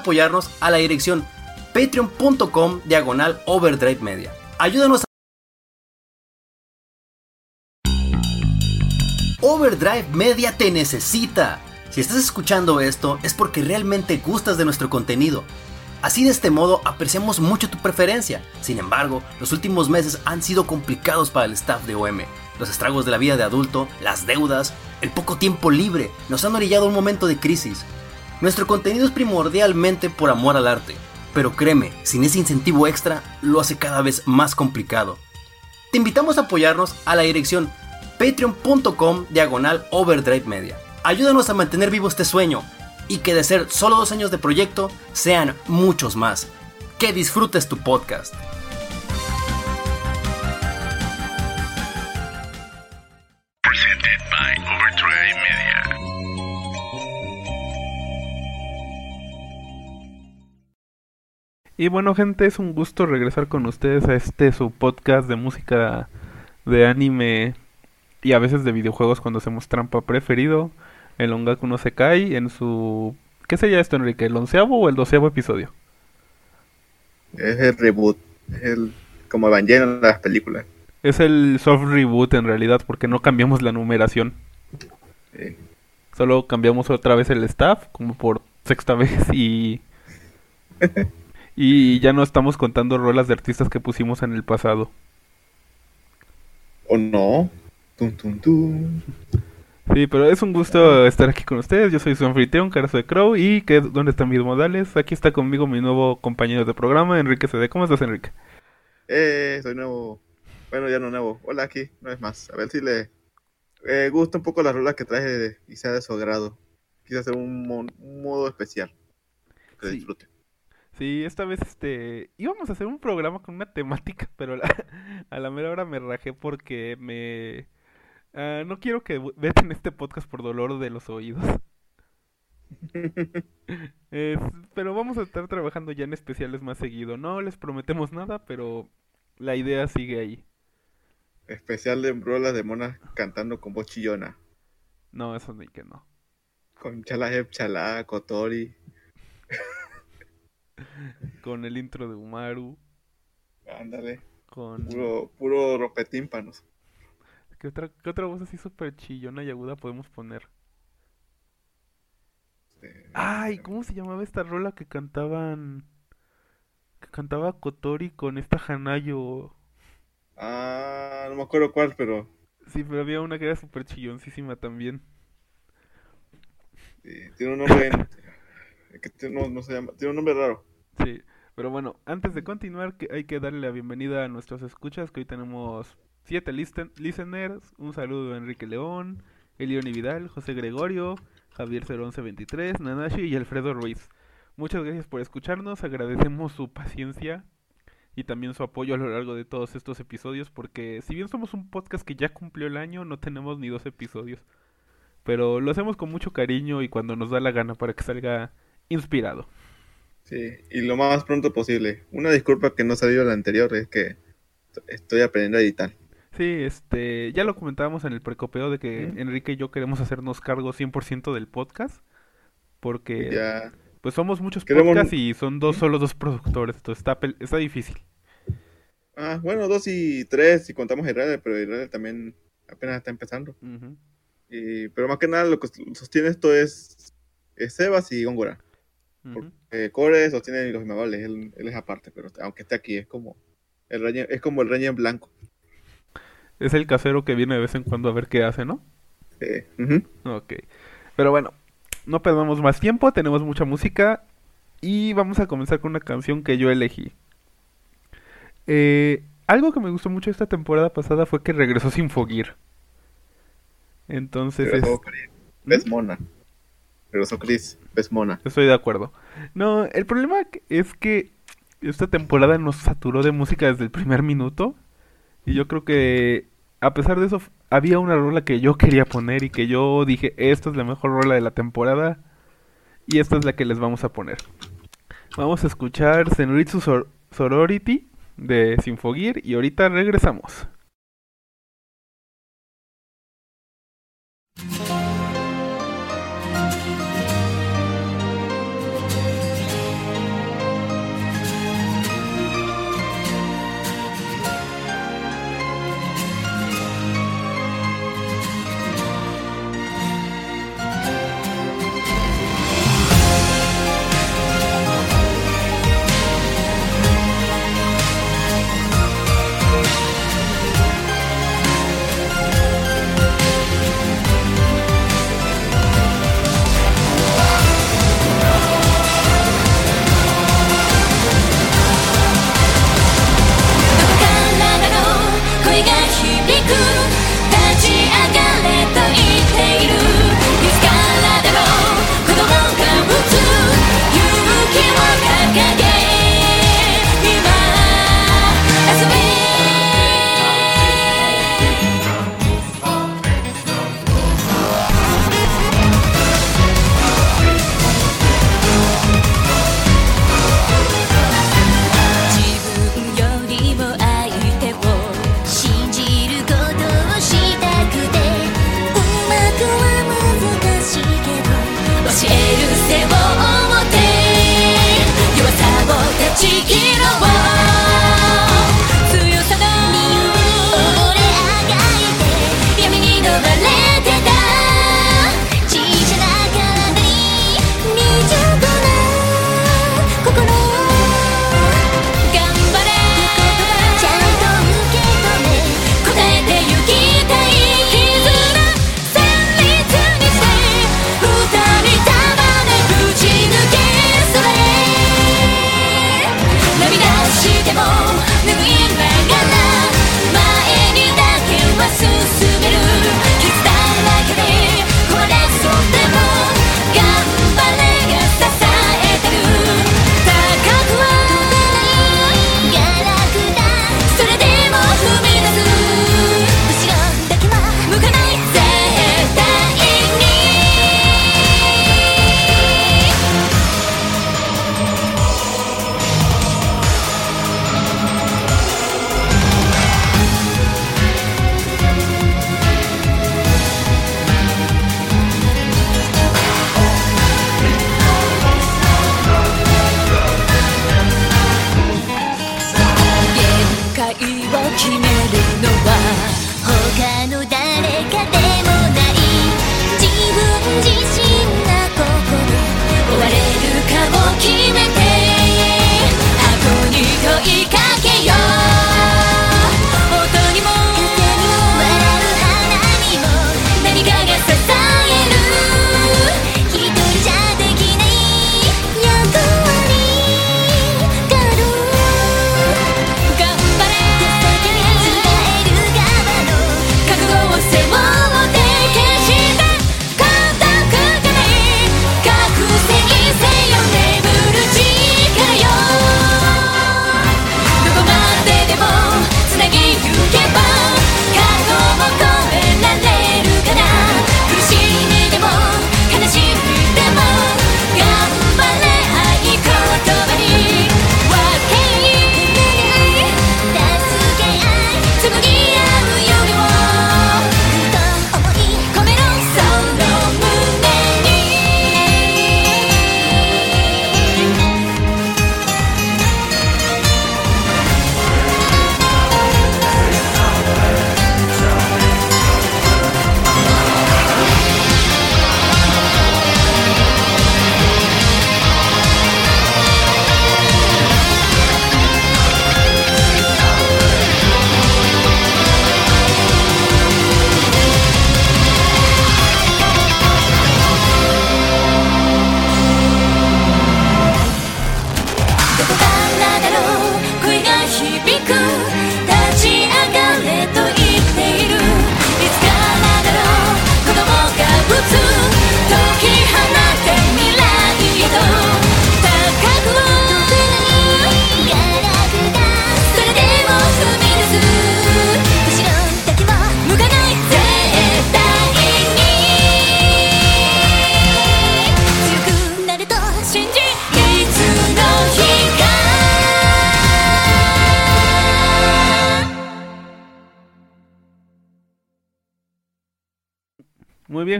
apoyarnos a la dirección patreon.com diagonal overdrive media. Ayúdanos a... Overdrive Media te necesita. Si estás escuchando esto es porque realmente gustas de nuestro contenido. Así de este modo apreciamos mucho tu preferencia. Sin embargo, los últimos meses han sido complicados para el staff de OM. Los estragos de la vida de adulto, las deudas, el poco tiempo libre nos han orillado a un momento de crisis. Nuestro contenido es primordialmente por amor al arte, pero créeme, sin ese incentivo extra lo hace cada vez más complicado. Te invitamos a apoyarnos a la dirección patreon.com diagonal overdrive media. Ayúdanos a mantener vivo este sueño y que de ser solo dos años de proyecto sean muchos más. Que disfrutes tu podcast. Y bueno, gente, es un gusto regresar con ustedes a este su podcast de música de anime y a veces de videojuegos cuando hacemos trampa preferido. El Ongaku no se cae en su... ¿Qué sería esto, Enrique? ¿El onceavo o el doceavo episodio? Es el reboot. Es el, como Evangelion las películas. Es el soft reboot en realidad porque no cambiamos la numeración. Sí. Solo cambiamos otra vez el staff, como por sexta vez y... y ya no estamos contando rolas de artistas que pusimos en el pasado. ¿O no? Tum, tum, tum. Sí, pero es un gusto estar aquí con ustedes. Yo soy su anfitrión, Carazo de Crow. ¿Y que, dónde están mis modales? Aquí está conmigo mi nuevo compañero de programa, Enrique CD. ¿Cómo estás, Enrique? Eh, soy nuevo. Bueno, ya no nuevo. Hola aquí, no es más. A ver si le eh, gusta un poco las rolas que traje y sea de su agrado. Quise hacer un, mo- un modo especial. Que Sí. disfrute. Sí, esta vez este íbamos a hacer un programa con una temática, pero la- a la mera hora me rajé porque me ah, no quiero que veten este podcast por dolor de los oídos. Es- pero vamos a estar trabajando ya en especiales más seguido. No les prometemos nada, pero la idea sigue ahí. Especial de rolas de monas cantando con voz chillona. No, eso ni que no. Con Chala Hep Chala, Kotori. Con el intro de Umaru, Ándale. con Puro, puro rompetímpanos. ¿Qué otra, qué otra voz así súper chillona y aguda podemos poner? Este, Ay, ¿cómo se llamaba esta rola que cantaban? Que cantaba Kotori con esta Hanayo. Ah, no me acuerdo cuál, pero Sí, pero había una que era súper chilloncísima también. sí, tiene un nombre. que tiene- no, no se llama. Tiene un nombre raro. Sí, pero bueno, antes de continuar, que hay que darle la bienvenida a nuestros escuchas, que hoy tenemos siete listen- listeners. Un saludo a Enrique León, Elioni Vidal, José Gregorio, Javier 01123, Nanashi y Alfredo Ruiz. Muchas gracias por escucharnos, agradecemos su paciencia y también su apoyo a lo largo de todos estos episodios, porque si bien somos un podcast que ya cumplió el año, no tenemos ni dos episodios. Pero lo hacemos con mucho cariño y cuando nos da la gana para que salga inspirado. Sí, y lo más pronto posible. Una disculpa que no salió la anterior, es que estoy aprendiendo a editar. Sí, este, ya lo comentábamos en el precopeo de que. Enrique y yo queremos hacernos cargo 100% del podcast, porque Ya, pues somos muchos Queremos- podcasts y son dos, solo dos productores, entonces está, está difícil. ah, bueno, dos y tres si contamos Israel, pero Israel también apenas está empezando. Ujú. Y, pero más que nada lo que sostiene esto es, es Sebas y Góngora. Ujú. Eh, Core sostiene los inmamables, él, él es aparte, pero aunque esté aquí, es como el reñe- es como el reñe en blanco. Es el casero que viene de vez en cuando a ver qué hace, ¿no? Ujú. Ok. Pero bueno, no perdamos más tiempo, tenemos mucha música y vamos a comenzar con una canción que yo elegí. Eh, algo que me gustó mucho esta temporada pasada fue que regresó Sinfogir. Entonces es... Chris, ves mona. Regresó Chris, ves mona. Estoy de acuerdo. No, el problema es que esta temporada nos saturó de música desde el primer minuto. Y yo creo que a pesar de eso había una rola que yo quería poner y que yo dije, esta es la mejor rola de la temporada. Y esta es la que les vamos a poner. Vamos a escuchar Senritsu Sor- Sorority de Sinfogir y ahorita regresamos.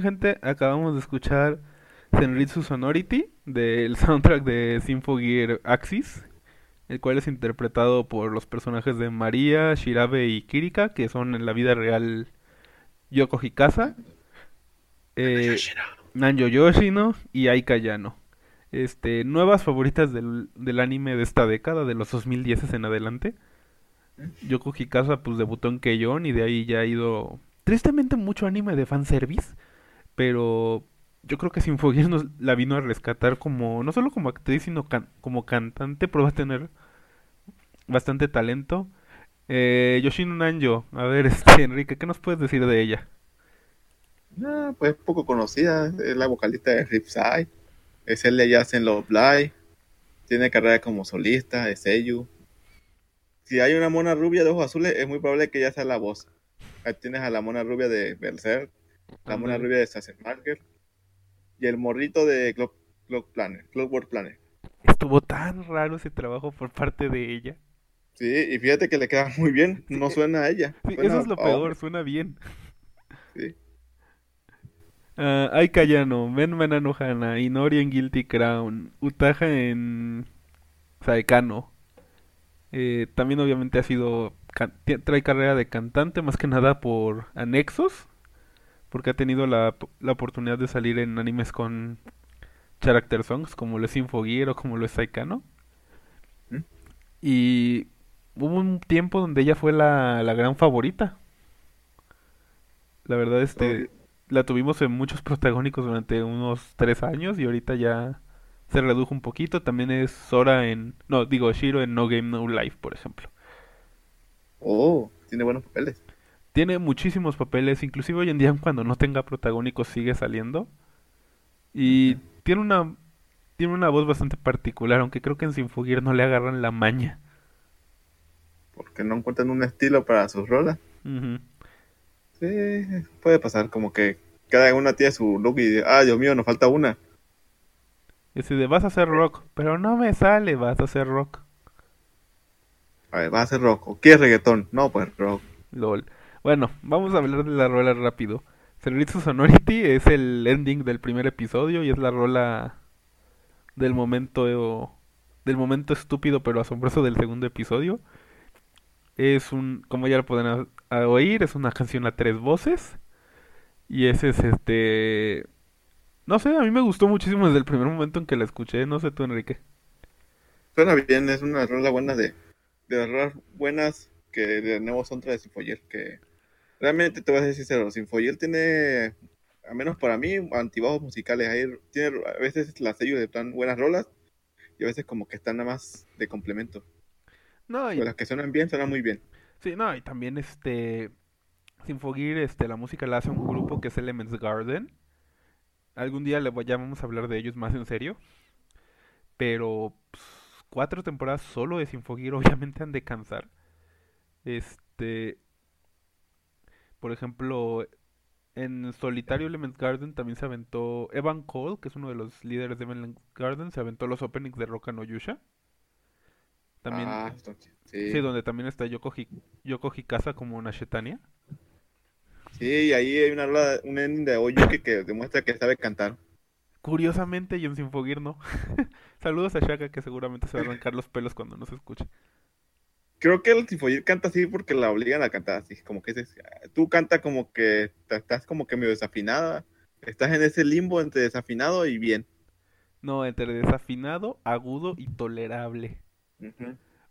Bien, gente, acabamos de escuchar Senritsu Sonority del soundtrack de Symphogear Axis, el cual es interpretado por los personajes de María, Shirabe y Kirika, que son en la vida real Yoko Hikasa, eh, Nanjo Yoshino y Aika Yano. Este, nuevas favoritas del, del anime de esta década, de los 2010 en adelante. Yoko Hikasa pues debutó en Keion y de ahí ya ha ido tristemente mucho anime de fanservice, pero yo creo que Sinfogear nos la vino a rescatar como no solo como actriz sino como cantante, pero va a tener bastante talento. Eh, Yoshino Nanjo, a ver, este Enrique, ¿qué nos puedes decir de ella? Ah, pues poco conocida, es la vocalista de Ripside, es el de Jazz en Love Live, tiene carrera como solista, es Seiyu. Si hay una mona rubia de ojos azules, es muy probable que ella sea la voz. Ahí tienes a la mona rubia de Berserk, la mona rubia de Sassenmarker y el morrito de Clock, Clock Planet, Clockwork Planet. Estuvo tan raro ese trabajo por parte de ella. Sí, y fíjate que le queda muy bien, no Sí, suena a ella. Sí, suena eso es lo peor, suena bien. Sí. Ah, Aika Yano, Ben Manano Hana, Inori en Guilty Crown, Utaja en Saekano. Eh, también obviamente ha sido, trae carrera de cantante más que nada por anexos, porque ha tenido la, la oportunidad de salir en animes con character songs como lo es Infogear o como lo es Saekano. ¿Mm? Y hubo un tiempo donde ella fue la, la gran favorita. La verdad, este, la tuvimos en muchos protagónicos durante unos tres años y ahorita ya se redujo un poquito. También es Sora en, no, digo Shiro en No Game No Life, por ejemplo. Oh, tiene buenos papeles. Tiene muchísimos papeles, inclusive hoy en día cuando no tenga protagónicos sigue saliendo. Y tiene una tiene una voz bastante particular, aunque creo que en Sinfogear no le agarran la maña. Porque no encuentran un estilo para sus rolas. Sí, puede pasar, como que cada una tiene su look y, ah, Dios mío, nos falta una. Ese de vas a hacer rock, pero no me sale, vas a hacer rock. A ver, va a ser rock. ¿O quieres reggaetón? No, pues rock. LOL. Bueno, vamos a hablar de la rola rápido. Senritsu Sonority es el ending del primer episodio y es la rola del momento del momento estúpido pero asombroso del segundo episodio. Es un, como ya lo pueden oír, es una canción a tres voces y ese es este no sé, a mí me gustó muchísimo desde el primer momento en que la escuché, no sé tú Enrique. Suena bien, es una rola buena de, de las rolas buenas que de nuevo son de Sinfoyer, que realmente te voy a decir sincero, Sinfoyer tiene, al menos para mí, antibajos musicales, ahí tiene a veces las sellos de plan buenas rolas y a veces como que están nada más de complemento. No, y Pero las que suenan bien, suenan muy bien. Sí, no, y también este Sinfogear, este, la música la hace un grupo que es Elements Garden. Algún día le voy, ya vamos a hablar de ellos más en serio. Pero pues, cuatro temporadas solo de Sinfogear obviamente han de cansar. Este, por ejemplo, en solitario Elements Garden también se aventó Evan Cole, que es uno de los líderes de Elements Garden, se aventó los openings de Roka no Yusha. También Ah, sí. Sí, donde también está Yoko, Hi- Yoko Hikasa como Nashetania. Sí, y ahí hay una un ending de Oyuki que demuestra que sabe cantar. Curiosamente, y en Sinfogear no. Saludos a Shaka, que seguramente se va a arrancar los pelos cuando nos escuche. Creo que el Sinfoyer canta así porque la obligan a cantar así, como que dices, tú canta como que estás como que medio desafinada, estás en ese limbo entre desafinado y bien. No, entre desafinado, agudo y tolerable.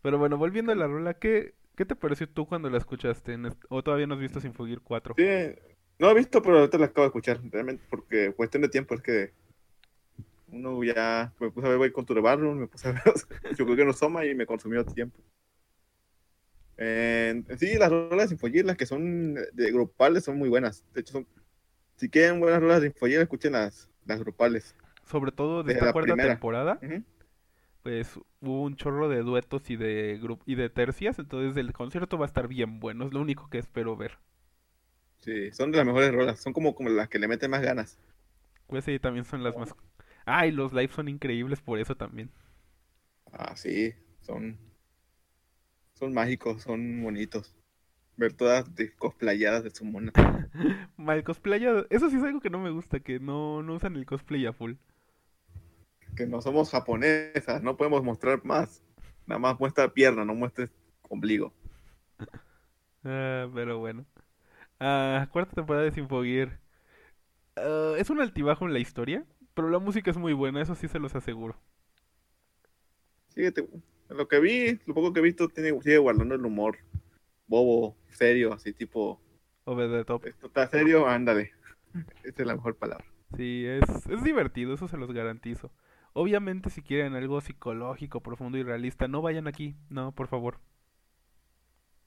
Pero bueno, volviendo a la rola, ¿qué, qué te pareció tú cuando la escuchaste? ¿O todavía no has visto Sinfogear 4? Sí, no he visto, pero ahorita la acabo de escuchar, realmente, porque cuestión de tiempo es que uno ya me puse a ver Voy con tu Barroom, me puse a ver yo creo que no Soma y me consumió tiempo. Eh, sí, las rolas de Sinfoyer, las que son de grupales, son muy buenas. De hecho, son, si quieren buenas rolas de Sinfoyer, escuchen las, las grupales. Sobre todo de Desde esta la cuarta primera. temporada, pues hubo un chorro de duetos y de gru- y de tercias, entonces el concierto va a estar bien bueno, es lo único que espero ver. Sí, son de las mejores rolas, son como, como las que le meten más ganas. Pues sí, también son las más... Ah, y los lives son increíbles por eso también. Ah, sí, son, son mágicos, son bonitos. ver todas de cosplayadas de Sumona. Mal cosplayado. Eso sí es algo que no me gusta, que no, no usan el cosplay a full. Que no somos japonesas, no podemos mostrar más. Nada más muestra pierna, no muestres ombligo. Ah, pero bueno. Ah, cuarta temporada de Sinfogear. Ah, es un altibajo en la historia, pero la música es muy buena, eso sí se los aseguro. Síguete. Lo que vi, lo poco que he visto, tiene, sigue guardando el humor bobo, serio, así tipo. Over the top. Esto está serio, ándale. Esta es la mejor palabra. Sí, es, es divertido, eso se los garantizo. Obviamente, si quieren algo psicológico, profundo y realista, no vayan aquí. No, por favor.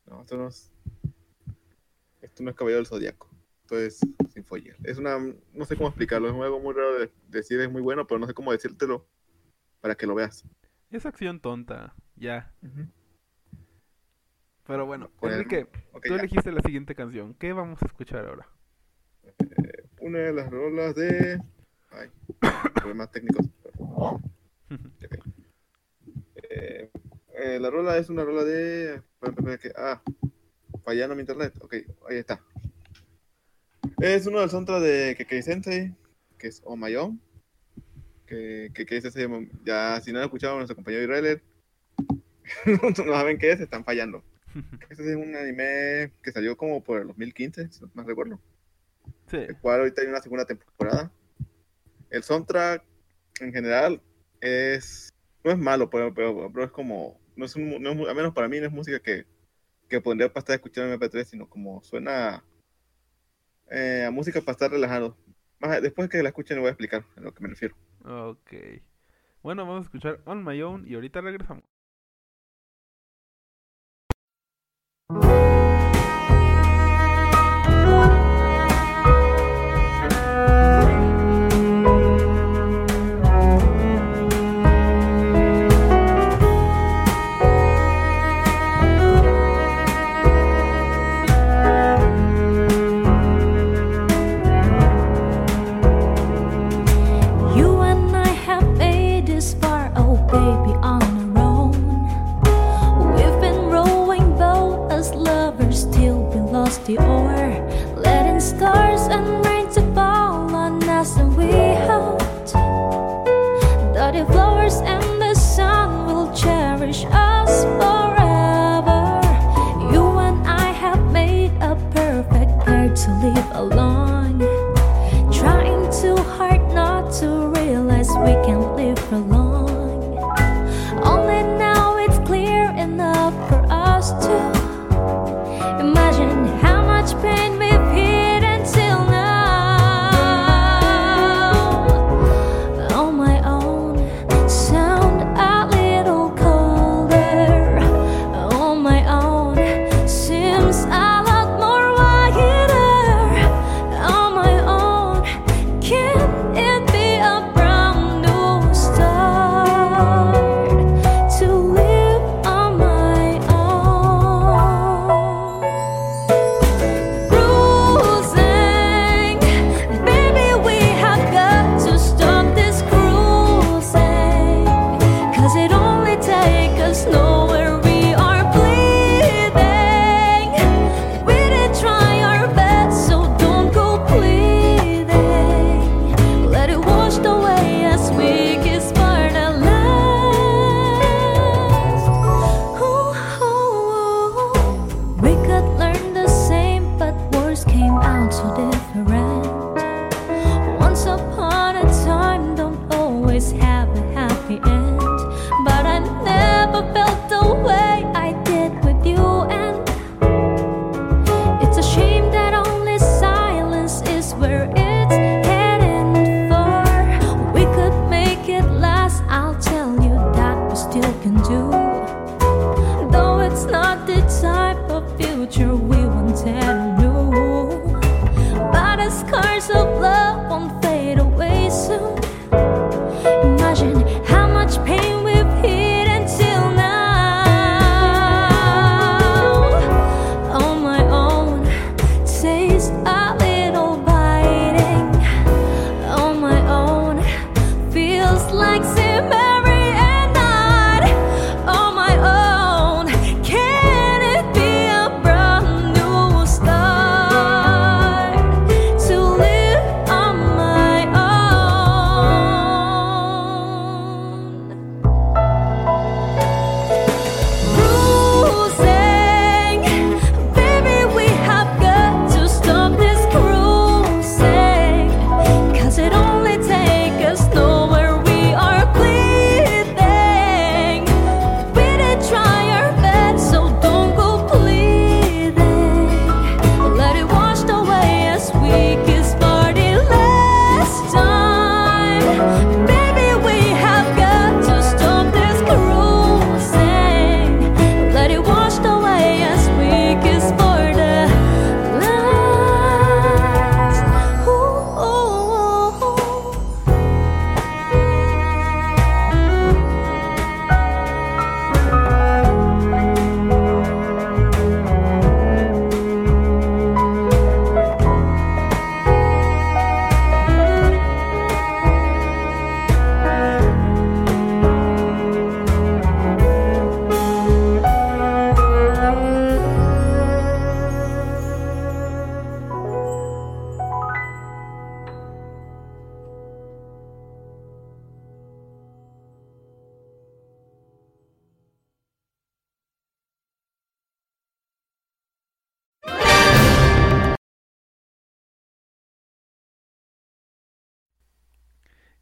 No, esto no es. Esto no es Caballero del Zodíaco. Esto es Sinfoyer. Es una. No sé cómo explicarlo. Es algo muy raro de decir, es muy bueno, pero no sé cómo decírtelo para que lo veas. Es acción tonta, ya. Pero bueno, Enrique, tú ya. elegiste la siguiente canción. ¿Qué vamos a escuchar ahora? Una de las rolas de. Ay, problemas técnicos. Eh, eh, la rola es una rola de. Ah, fallando mi internet. Ok, ahí está. Es uno del soundtrack de Kekei Sensei, que es Oh My Own. Que Kekei Sensei, ya si no lo escucharon, nuestro compañero Israeler, no saben qué es, están fallando. Este es un anime que salió como por el 2015, si no me recuerdo Sí, el cual ahorita hay una segunda temporada. El soundtrack en general es no es malo, pero, pero, pero es como no es, un- no es al menos para mí no es música que, que pondría para estar escuchando en MP3, sino como suena eh, a música para estar relajado. Después que la escuchen le voy a explicar a lo que me refiero. ok. Bueno, vamos a escuchar On My Own y ahorita regresamos. For long.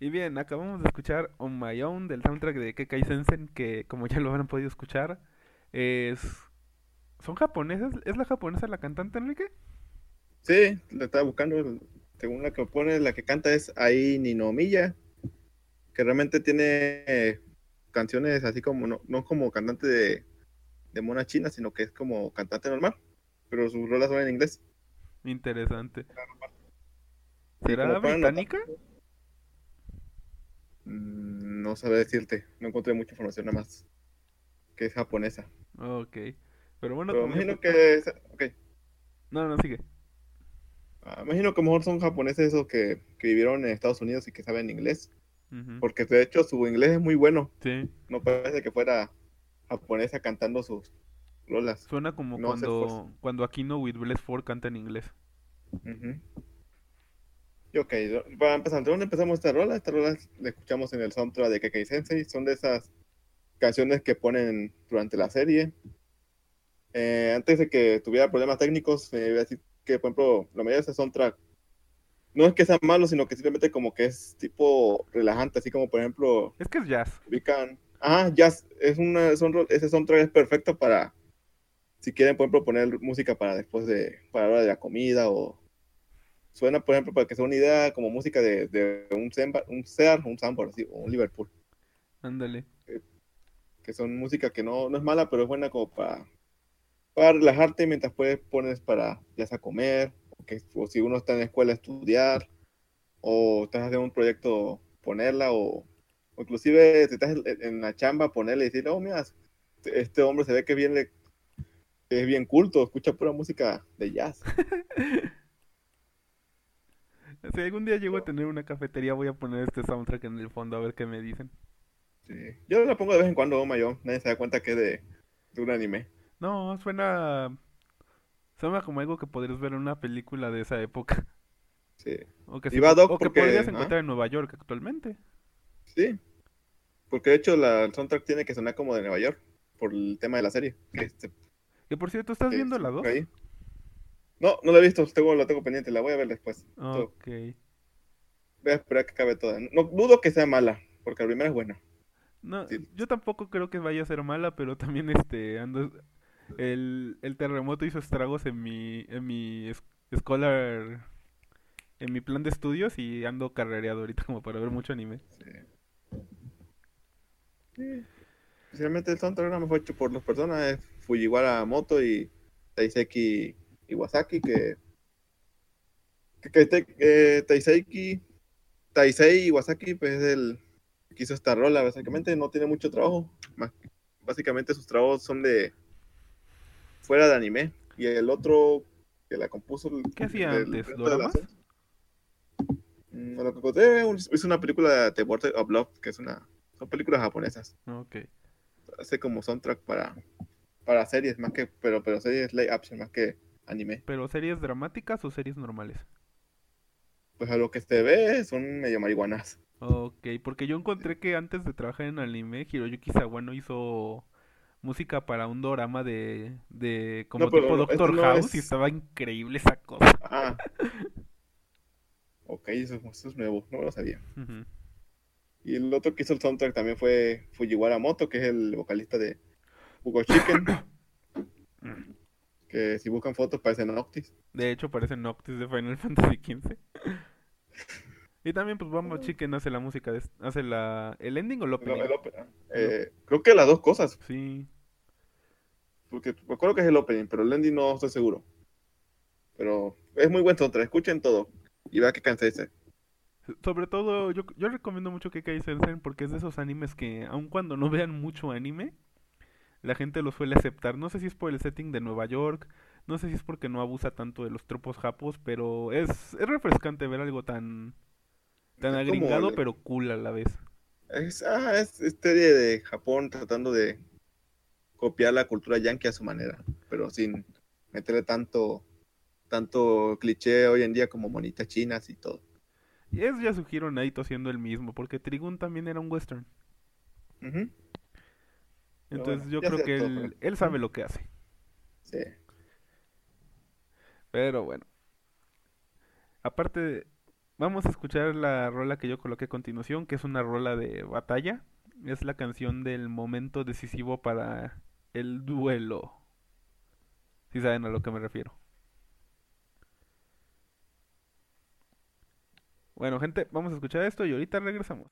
Y bien, acabamos de escuchar On My Own del soundtrack de Kekai Sensen, que como ya lo habrán podido escuchar, es... ¿Son japonesas? ¿Es la japonesa la cantante, Enrique? Sí, la estaba buscando. Según la que pone, la que canta es Ai Ninomiya, que realmente tiene eh, canciones así como, no, no como cantante de, de mona china, sino que es como cantante normal, pero sus rolas son en inglés. Interesante. ¿Será británica? No sabe decirte, no encontré mucha información nada más, que es japonesa. Ok. Pero bueno, Pero también- imagino que, es- ok, No, no, sigue. Ah, imagino que mejor son japoneses esos que, que vivieron en Estados Unidos y que saben inglés, porque de hecho su inglés es muy bueno, Sí. no parece que fuera japonesa cantando sus rolas. Suena como No hace cuando, cuando Aquino with Bless Ford canta en inglés. Ujú. Y ok, para empezar, ¿de dónde empezamos esta rola? Esta rola la escuchamos en el soundtrack de Kekkei Sensei, son de esas canciones que ponen durante la serie. Eh, antes de que tuviera problemas técnicos, eh, voy a decir que, por ejemplo, la mayoría de ese soundtrack no es que sea malo, sino que simplemente como que es tipo relajante, así como por ejemplo, Es que es jazz. ubican, ah, jazz, es una, son ese soundtrack es perfecto para, si quieren, por ejemplo, poner música para después de, para la hora de la comida o suena, por ejemplo, para que sea una idea como música de, de un, Semba- un Sear, un Sambor, un Liverpool, Ándale. que son música que no, no es mala, pero es buena como para, para relajarte mientras puedes pones para, ya sea comer, o, que, o si uno está en la escuela estudiar, o estás haciendo un proyecto, ponerla, o, o inclusive si estás en, en la chamba, ponerla y decir, oh, mira, este hombre se ve que bien le- que es bien culto, escucha pura música de jazz. Si algún día llego a tener una cafetería, voy a poner este soundtrack en el fondo a ver qué me dicen. Sí. Yo la pongo de vez en cuando, God, nadie se da cuenta que es de, de un anime. No, suena. Suena como algo que podrías ver en una película de esa época. Sí, O que, sí- o que porque- podrías ¿ah? encontrar en Nueva York actualmente. sí. Porque de hecho la, el soundtrack tiene que sonar como de Nueva York, por el tema de la serie. Que se- Que por cierto, ¿estás que viendo la 2? busca ahí. No, no la he visto, tengo, la tengo pendiente, la voy a ver después. Ok. Voy a esperar que acabe toda. No dudo que sea mala, porque la primera es buena. No, Sí. yo tampoco creo que vaya a ser mala, pero también este ando el, el terremoto hizo estragos en mi en mi es- scholar en mi plan de estudios y ando carrereado ahorita como para ver mucho anime. Sí. Sinceramente el soundtrack nada más fue hecho por dos personas, es Fujiwara Moto y Taiseki Iwasaki, que, que, que te- eh, Taisei Iwasaki pues es el que hizo esta rola, básicamente no tiene mucho trabajo, más- básicamente sus trabajos son de fuera de anime, y el otro que la compuso ¿Qué hacía antes? ¿Doramas? Mm, lo que es una película de Border of Love, que es una, son películas japonesas Ok. hace como soundtrack para, para series más que, pero, pero series live action más que anime. Pero series dramáticas o series normales? Pues a lo que se ve son medio marihuanas. Ok, porque yo encontré que antes de trabajar en anime, Hiroyuki Sawano hizo música para un dorama de, de como No, tipo no, Doctor no House y es- estaba increíble esa cosa. Ah. ok, eso, eso es nuevo, no lo sabía. Y el otro que hizo el soundtrack también fue Fujiwara Moto, que es el vocalista de Hugo Chicken. que si buscan fotos parecen Noctis. De hecho, parece Noctis de Final Fantasy XV. y también, pues, Bamba Chicken hace la música, de, hace la, el ending o el No, opening. el opening. Eh, creo que las dos cosas, Sí, porque recuerdo que es el opening, pero el ending no estoy seguro. Pero es muy buen soundtrack, escuchen todo y vean que canse sobre todo, yo, yo recomiendo mucho que Sensen porque es de esos animes que, aun cuando no vean mucho anime, la gente lo suele aceptar. No sé si es por el setting de Nueva York, no sé si es porque no abusa tanto de los tropos japos, pero es, es refrescante ver algo tan, tan como agringado, pero cool a la vez. Es, ah, es es serie de Japón tratando de copiar la cultura yankee a su manera, pero sin meterle tanto, tanto cliché hoy en día como monitas chinas y todo. Y es Yasuhiro Naito siendo el mismo, porque Trigun también era un western. Entonces bueno, yo creo que él, él sabe lo que hace. Sí. Pero bueno. Aparte, de- vamos a escuchar la rola que yo coloqué a continuación, que es una rola de batalla. Es la canción del momento decisivo para el duelo. Si saben a lo que me refiero. Bueno, gente, vamos a escuchar esto y ahorita regresamos.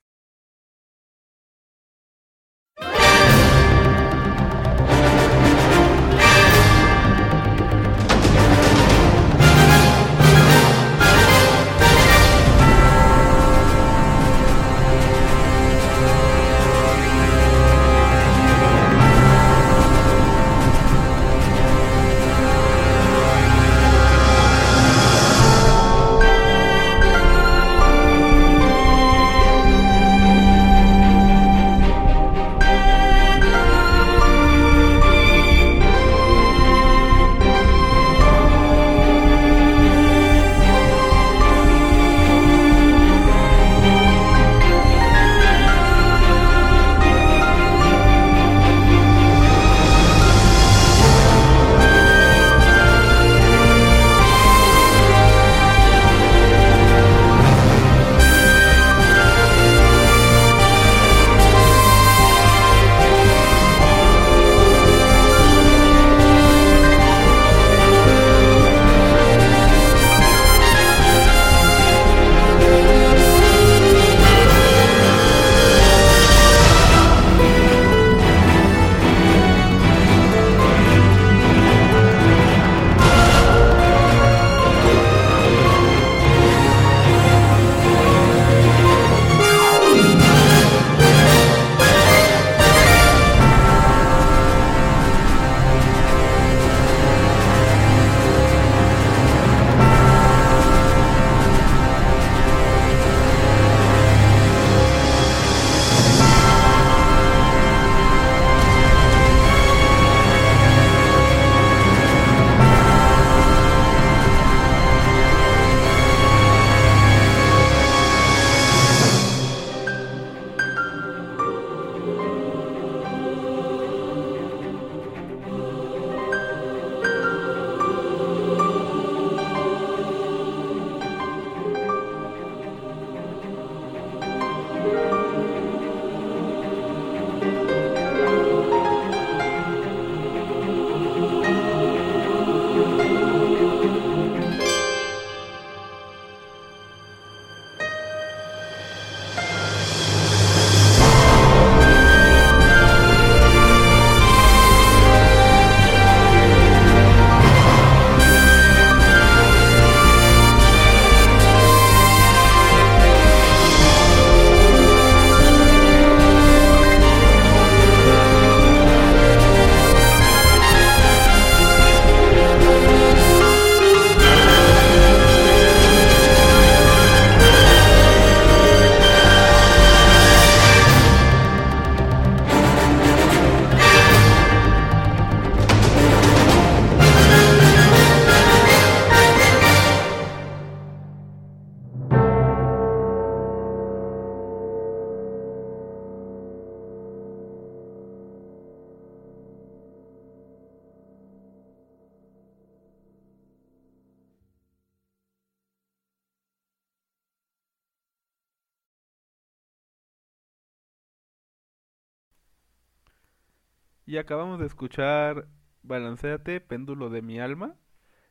Y acabamos de escuchar Balanceate, péndulo de mi alma,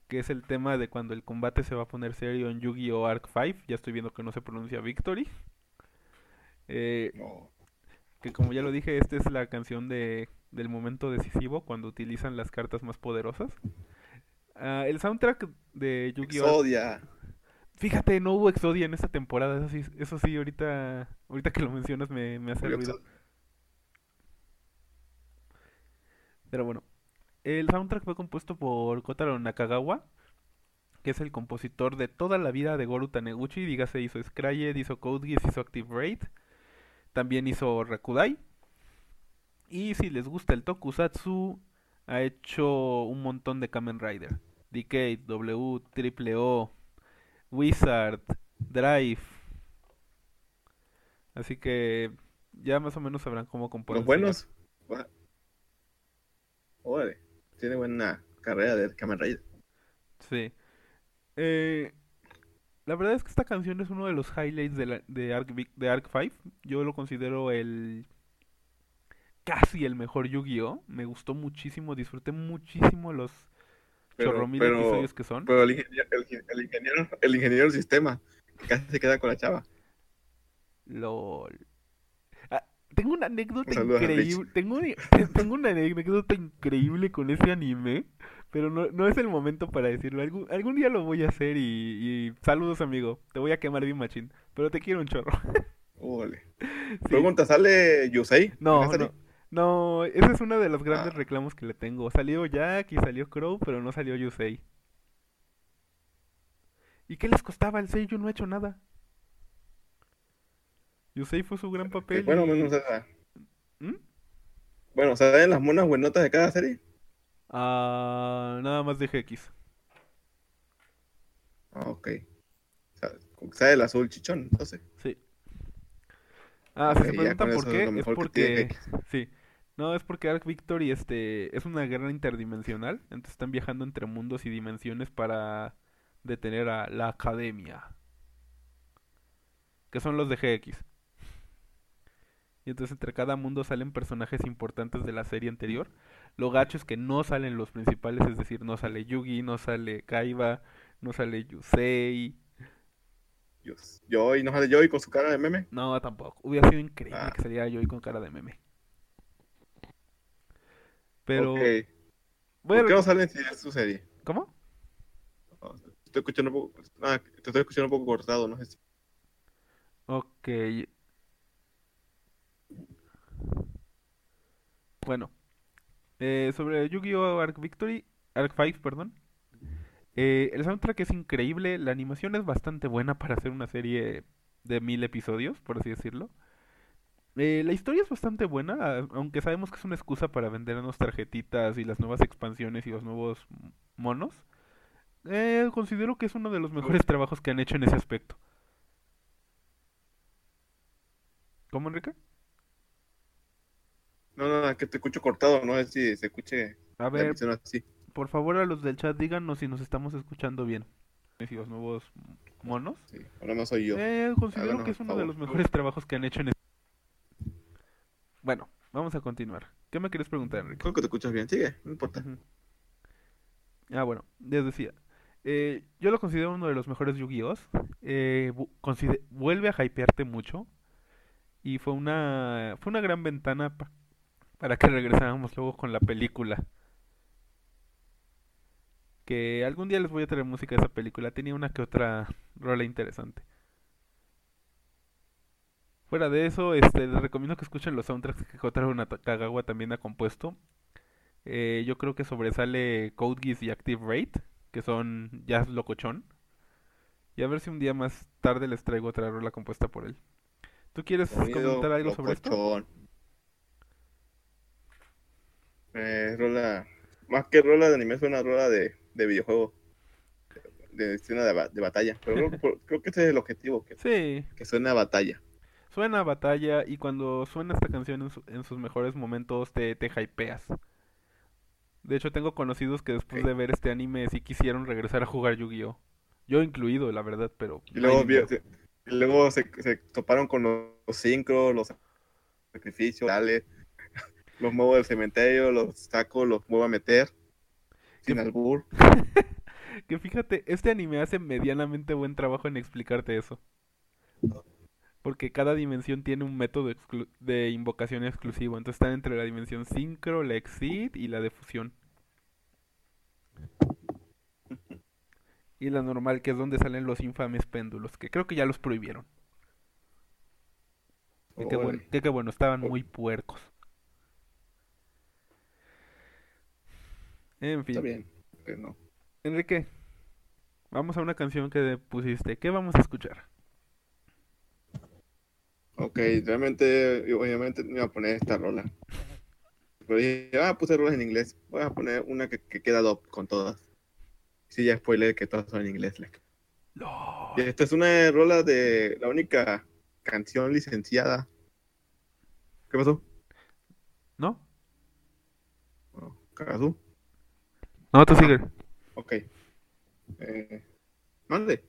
que es el tema de cuando el combate se va a poner serio en Yu-Gi-Oh! Arc 5. Ya estoy viendo que no se pronuncia Victory. Eh, que como ya lo dije, esta es la canción de, del momento decisivo cuando utilizan las cartas más poderosas. Ah, el soundtrack de Yu-Gi-Oh! Exodia. Fíjate, no hubo Exodia en esta temporada, eso sí, eso sí ahorita, ahorita que lo mencionas me, me hace ruido. Exodia. Pero bueno, el soundtrack fue compuesto por Kotaro Nakagawa, que es el compositor de toda la vida de Goru Taneguchi. Dígase, hizo Scryed, hizo Code Geass, hizo Active Raid. También hizo Rakudai. Y si les gusta el Tokusatsu, ha hecho un montón de Kamen Rider. Decade, W, Triple O, Wizard, Drive. Así que ya más o menos sabrán cómo componer. Los buenos. Órale. Tiene buena carrera de Kamen Rider. Sí. Eh, la verdad es que esta canción es uno de los highlights de, la- de, Arc, de Arc 5. Yo lo considero el casi el mejor Yu-Gi-Oh! Me gustó muchísimo, disfruté muchísimo los Pero- pero- episodios que son. Pero el ingeniero, el, el ingeniero, el ingeniero del sistema casi se queda con la chava. LOL. Tengo una anécdota increíble. Tengo, una- tengo una anécdota increíble con ese anime. Pero no, no es el momento para decirlo. Algún, algún día lo voy a hacer y, y saludos, amigo. Te voy a quemar bien machín. Pero te quiero un chorro. Órale. Sí. Pregunta, ¿sale Yusei? No, no. No, ese es uno de los grandes Ah. reclamos que le tengo. Salió Jack y salió Crow, pero no salió Yusei. ¿Y qué les costaba el Seiyu? No ha hecho nada. Yusei fue su gran Que papel. bueno, y- menos ¿Mm? Bueno, ¿saben las monas buenotas de cada serie? Ah, nada más de GX. Ah, ok. O sea, Sale el azul chichón, entonces. Sí. Ah, si Ok, se preguntan por es qué, es que porque... Sí. No, es porque Arc Victory este, es una guerra interdimensional. Entonces están viajando entre mundos y dimensiones para detener a la Academia. Que son los de GX. Y entonces entre cada mundo salen personajes importantes de la serie anterior. Lo gacho es que no salen los principales, es decir, no sale Yugi, no sale Kaiba, no sale Yusei. Dios. Joy, ¿no sale Joy con su cara de meme? No, tampoco. Hubiera sido increíble Ah. que saliera Joy con cara de meme. Pero, Ok. voy a ¿Por qué no salen si es su serie? ¿Cómo? Te estoy escuchando un poco. Ah, te estoy escuchando un poco cortado, no sé si. Ok. Bueno, eh, sobre Yu-Gi-Oh! Arc Victory, Arc 5, perdón. Eh, el soundtrack es increíble, la animación es bastante buena para hacer una serie de mil episodios, por así decirlo. Eh, la historia es bastante buena, aunque sabemos que es una excusa para vendernos tarjetitas y las nuevas expansiones y los nuevos monos. Considero que es uno de los mejores trabajos que han hecho en ese aspecto. ¿Cómo, Enrique? No, no, que te escucho cortado, no sé si se escuche A ver, así. por favor a los del chat díganos si nos estamos escuchando bien. Y los nuevos monos. Sí, ahora no soy yo. Eh, considero Háganos que es uno de los mejores trabajos que han hecho en este... Bueno, vamos a continuar. ¿Qué me quieres preguntar, Enrique? Creo que te escuchas bien, sigue, no importa. Ah, bueno, les decía. eh, yo lo considero uno de los mejores Yu-Gi-Oh! Eh, vuelve a hypearte mucho. Y fue una, fue una gran ventana pa- para que regresáramos luego con la película. Que algún día les voy a traer música de esa película. Tenía una que otra rola interesante. Fuera de eso, este, les recomiendo que escuchen los soundtracks que Kotaro Nakagawa también ha compuesto. Eh, yo creo que sobresale Code Geass y Active Rate, que son jazz locochón. Y a ver si un día más tarde les traigo otra rola compuesta por él. ¿Tú quieres comentar algo sobre esto? Eh, rola. Más que rola de anime, es una rola de, de videojuego. De escena de, de batalla. Pero creo, que por- creo que ese es el objetivo, que, Sí, que suene a batalla. suena a batalla y cuando suena esta canción en, su- en sus mejores momentos te, te hypeas. De hecho, tengo conocidos que después de ver este anime sí quisieron regresar a jugar Yu-Gi-Oh! Yo incluido, la verdad, pero Y luego, dinero. vi- se, y luego se, se toparon con los, los sincros, los sacrificios, dale, los muevo del cementerio, los saco, los muevo a meter. Sin ¿Qué- albur. Que fíjate, este anime hace medianamente buen trabajo en explicarte eso. Porque cada dimensión tiene un método de invocación exclusivo. Entonces están entre la dimensión sincro, la exit y la de fusión. Y la normal, que es donde salen los infames péndulos, que creo que ya los prohibieron. Que qué, buen- Órale. que qué bueno, estaban muy puercos. En fin. Está bien. no. Enrique, vamos a una canción que pusiste. ¿Qué vamos a escuchar? Ok, realmente, obviamente me iba a poner esta rola. Pero dije, ah, puse rolas en inglés. Voy a poner una que, que queda dop con todas. Sí, ya spoiler que todas son en inglés. No. Y esta es una rola de la única canción licenciada. ¿Qué pasó? ¿No? Oh, Kakazu. No, tú sigue. Ok. Eh, mande.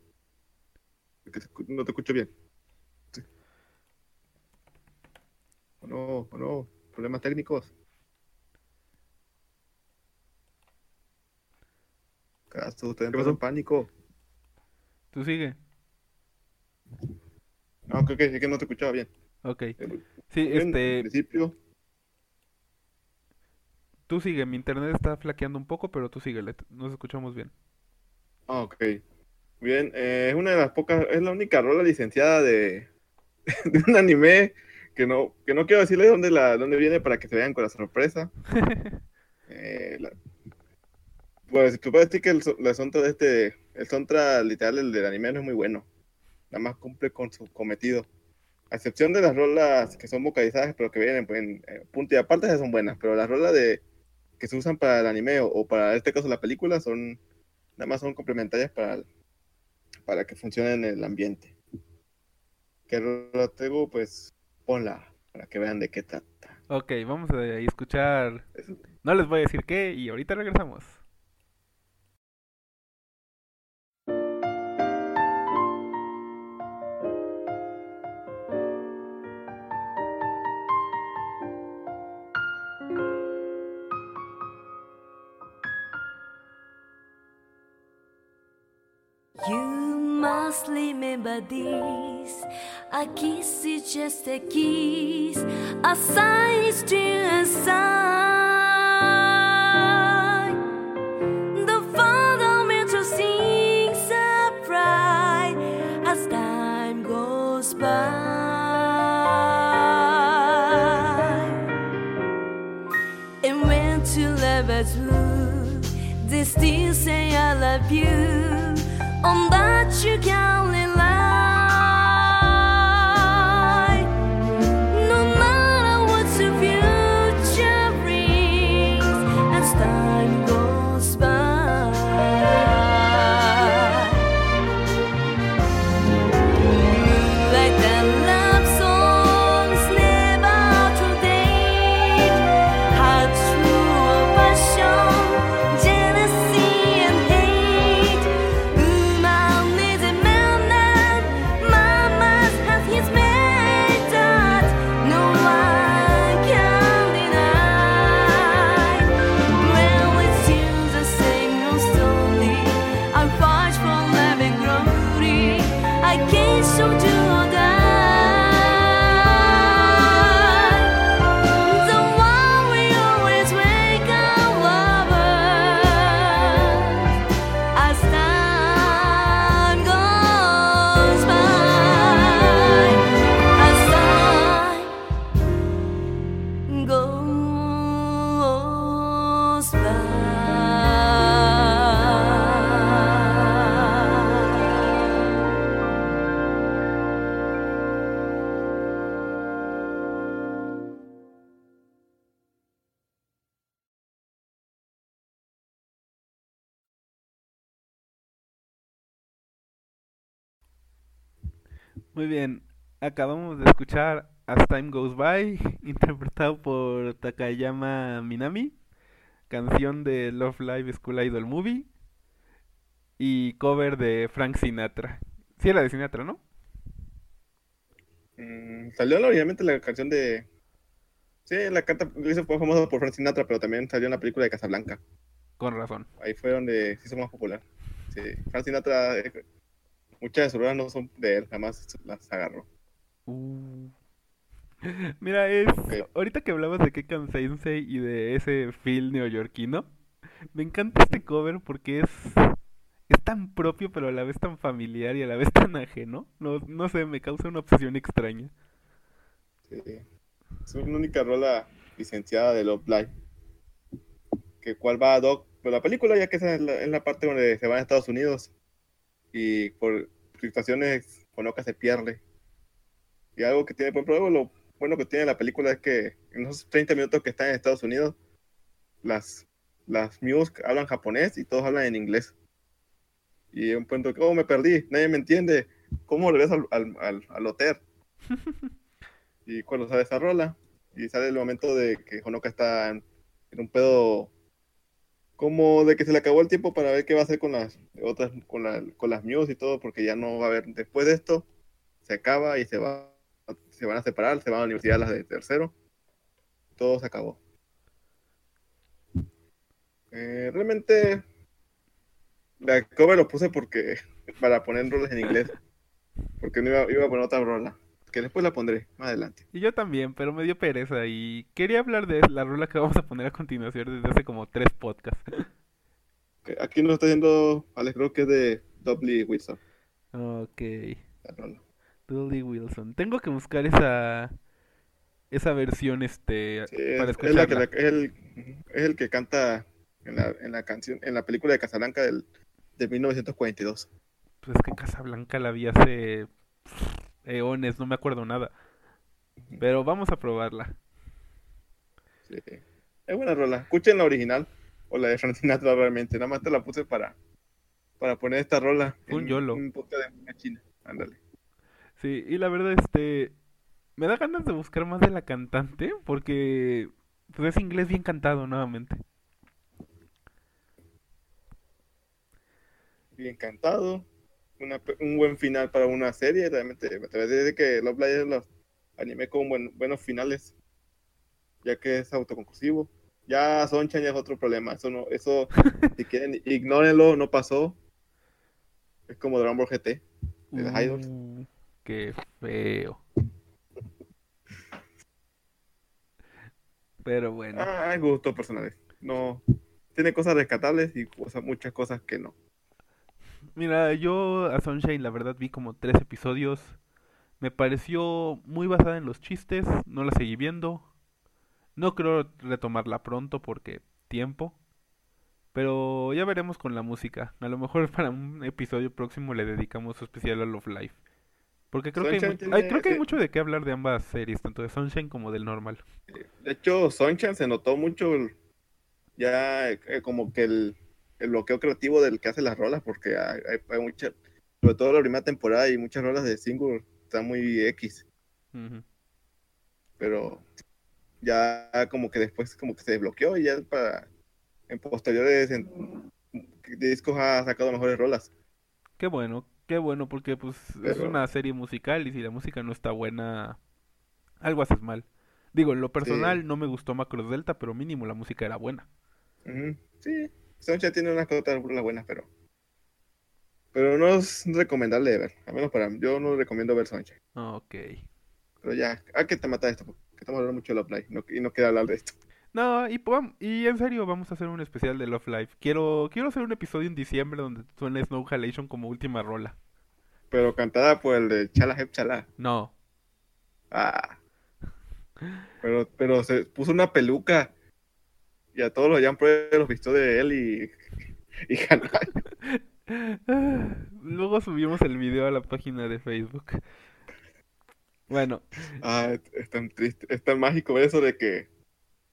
no te escucho bien. Sí. O no, no, problemas técnicos. ¿Acaso ustedes en pánico? Tú sigue. No, creo que, es que no te escuchaba bien. Ok. Eh, Sí, bien, este, En principio, tú sigue. Mi internet está flaqueando un poco, pero tú síguele. Nos escuchamos bien. ah, ok. Bien, eh, es una de las pocas, es la única rola licenciada de, de un anime que no, que no quiero decirle dónde, la, dónde viene para que se vean con la sorpresa. Eh, la- pues tú puedes decir que el, la soundtrack de este, el soundtrack literal el del anime no es muy bueno. Nada más cumple con su cometido. A excepción de las rolas que son vocalizadas, pero que vienen en eh, punto y aparte esas son buenas. Pero las rolas de que se usan para el anime o, o para este caso la película son nada más son complementarias para, para que funcione en el ambiente. Que tengo, pues ponla para que vean de qué trata. Ok, vamos a escuchar. No les voy a decir qué y ahorita regresamos. Remember this. A kiss is just a kiss. A sigh is still a sigh. The fundamental things are bright as time goes by. And when two lovers woo, they still say I love you. On that you can Muy bien. Acabamos de escuchar As Time Goes By, interpretado por Takayama Minami, canción de Love Live School Idol Movie y cover de Frank Sinatra. Sí, era de Sinatra, ¿no? Mm, salió originalmente la canción de. Sí, la canta, fue famoso por Frank Sinatra, pero también salió en la película de Casablanca. Con razón. Ahí fue donde se hizo más popular. Sí, Frank Sinatra, eh, muchas de sus rolas no son de él, nada más las agarró. Uh. Mira, es ahorita que hablabas de Kekan Sensei y de ese feel neoyorquino, me encanta este cover porque es es tan propio pero a la vez tan familiar y a la vez tan ajeno. No, no sé, me causa una obsesión extraña. Sí. Es una única rola licenciada de Love Live. Que cual va a Doc por la película, ya que esa es la, es la parte donde se van a Estados Unidos. Y por situaciones, Honoka se pierde. Y algo que tiene, por ejemplo, lo bueno que tiene la película es que en esos 30 minutos que están en Estados Unidos, las, las Muse hablan japonés y todos hablan en inglés. Y un punto que, oh, me perdí, nadie me entiende. ¿Cómo regreso al, al, al, al hotel? y cuando sale esa rola, y sale el momento de que Honoka está en, en un pedo como de que se le acabó el tiempo para ver qué va a hacer con las otras, con, la- con las Muse y todo, porque ya no va a haber, después de esto, se acaba y se va, se van a separar, se van a la universidad las de tercero, todo se acabó. Eh, realmente, la cover lo puse porque, para poner roles en inglés, porque no iba, iba a poner otra rola, que después la pondré más adelante. Y yo también, pero me dio pereza y quería hablar de la rola que vamos a poner a continuación desde hace como tres podcasts. Aquí nos está diciendo Alex, creo que es de Doubly Wilson. Ok. la rola. Dudley Wilson. Tengo que buscar esa esa versión este Sí, para es, es la que la- es el, es el que canta en la, en la canción, en la película de Casablanca del, de 1942. Pues es que Casablanca la vi hace eones, no me acuerdo nada. Pero vamos a probarla. Sí. Es buena rola. Escuchen la original o la de Frank Sinatra realmente. Nada más te la puse para, para poner esta rola. Un en YOLO. Un podcast de china. Ándale. Sí, y la verdad este me da ganas de buscar más de la cantante porque pues es inglés bien cantado nuevamente. Bien cantado. Una un buen final para una serie. Realmente me atrevo a decir que Love Live los animé con buen- buenos finales. Ya que es autoconclusivo. Ya Sunshine ya es otro problema. Eso no, eso, si quieren, ignórenlo, no pasó. Es como Dragon Ball GT. De los idols. Uh, qué feo. Pero bueno. Ah, hay gustos personales. No. Tiene cosas rescatables y cosas, muchas cosas que no. Mira, yo a Sunshine la verdad vi como tres episodios. Me pareció muy basada en los chistes, no la seguí viendo. No creo retomarla pronto porque tiempo. Pero ya veremos con la música. A lo mejor para un episodio próximo le dedicamos su especial a Love Life. Porque creo que hay, creo que hay eh, mucho de qué hablar de ambas series, tanto de Sunshine como del normal. De hecho, Sunshine se notó mucho el- ya eh, como que el, el bloqueo creativo del que hace las rolas, porque hay, hay, hay muchas, sobre todo la primera temporada y muchas rolas de single están muy X, pero ya como que después como que se desbloqueó y ya para en posteriores en- discos ha sacado mejores rolas. Qué bueno, qué bueno, porque pues es una serie musical y si la música no está buena, algo haces mal. Digo, en lo personal no me gustó Macros Delta, pero mínimo la música era buena. Sí, Sunshine tiene unas que rolas buenas, pero pero no es recomendable de ver, al menos para mí. Yo no recomiendo ver Sunshine. Ok. Pero ya, hay que te matar esto, porque estamos hablando mucho de Love Live no, y no quiero hablar de esto. No, y, pom- y en serio, vamos a hacer un especial de Love Live. Quiero, quiero hacer un episodio en diciembre donde suene Snow Halation como última rola. Pero cantada por el de Chala Hep Chala. No. Ah. Pero, pero se puso una peluca y a todos los Jan los vistió de él y, y. Luego subimos el video a la página de Facebook. Bueno, Ah, es, es tan triste, es tan mágico ver eso de que,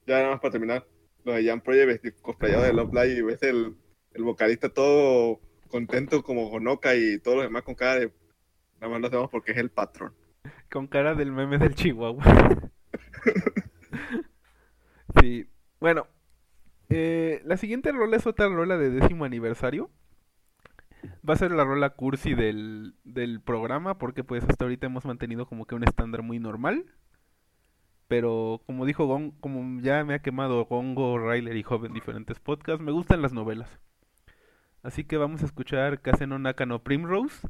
ya nada más para terminar, los de Jan Project vestidos cosplayados de Love Live y ves el, el vocalista todo contento como Honoka y todos los demás con cara de, nada más lo hacemos porque es el patrón. con cara del meme del Chihuahua. Sí, bueno, eh, la siguiente rola es otra rola de décimo aniversario. Va a ser la rola cursi del, del programa porque pues hasta ahorita hemos mantenido como que un estándar muy normal. Pero como dijo Gon, como ya me ha quemado Gongo, Ryler y Job en diferentes podcasts, me gustan las novelas. Así que vamos a escuchar Kaseno Nakano Primrose,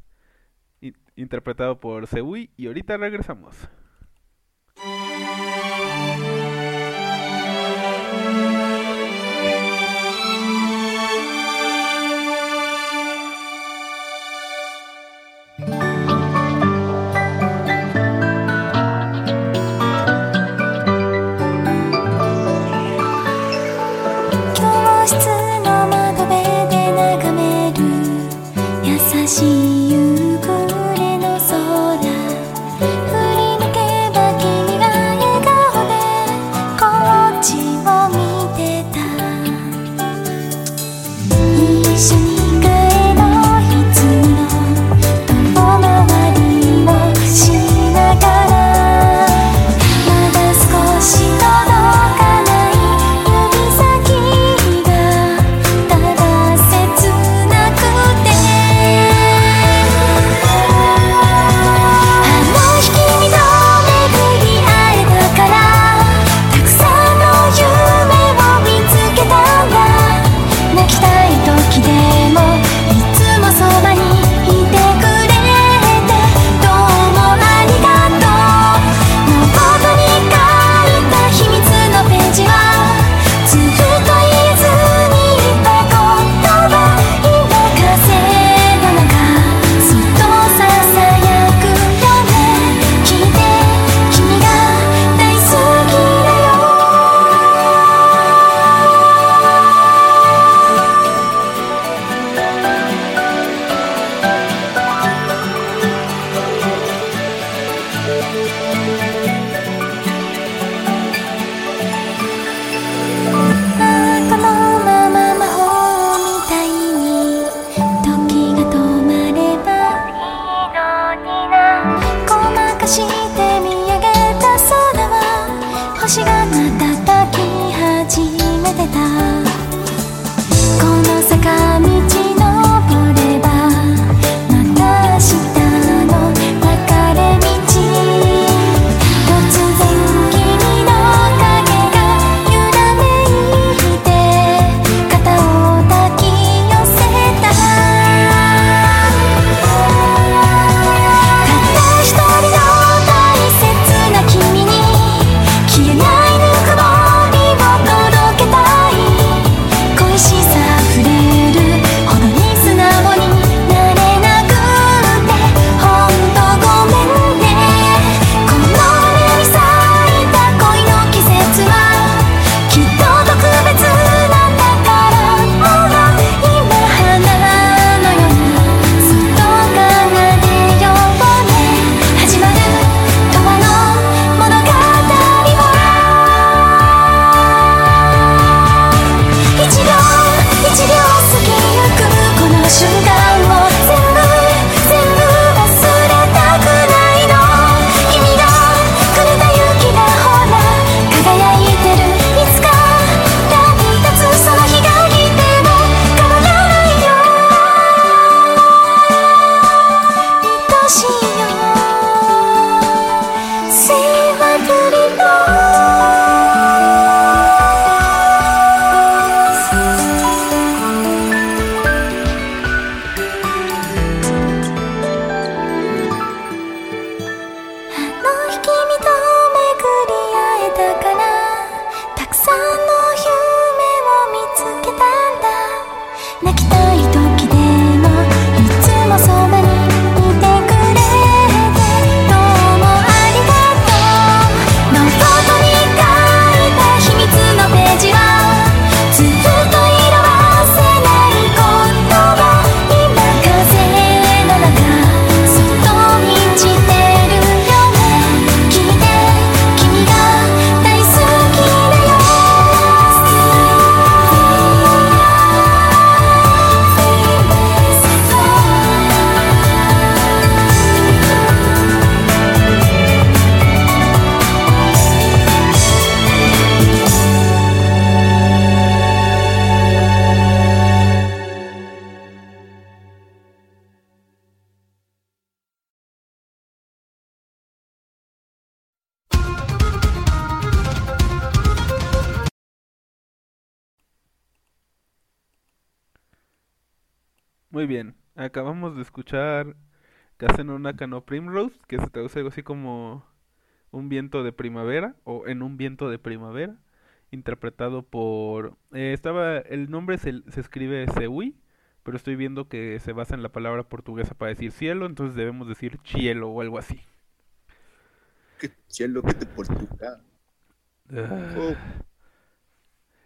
interpretado por Seui, y ahorita regresamos. Muy bien, acabamos de escuchar Kaseno Naka no Primrose, que se traduce algo así como Un viento de primavera o En un viento de primavera, interpretado por... eh, estaba, el nombre se, se escribe Seui, pero estoy viendo que se basa en la palabra portuguesa para decir cielo, entonces debemos decir cielo o algo así. Qué cielo que te Portugal. Oh,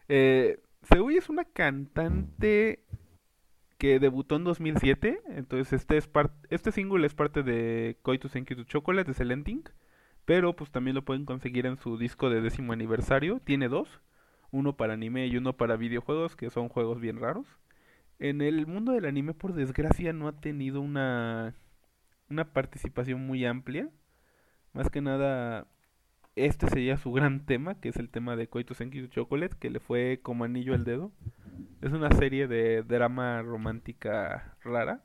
Eh, Seui es una cantante que debutó en 2007, entonces este es este single es parte de Coitus Thank to Chocolate de Celenting, pero pues también lo pueden conseguir en su disco de décimo aniversario, tiene dos, uno para anime y uno para videojuegos, que son juegos bien raros. En el mundo del anime, por desgracia, no ha tenido una, una participación muy amplia. Más que nada, este sería su gran tema, que es el tema de Coitus Thank You to Chocolate, que le fue como anillo al dedo. Es una serie de drama romántica rara,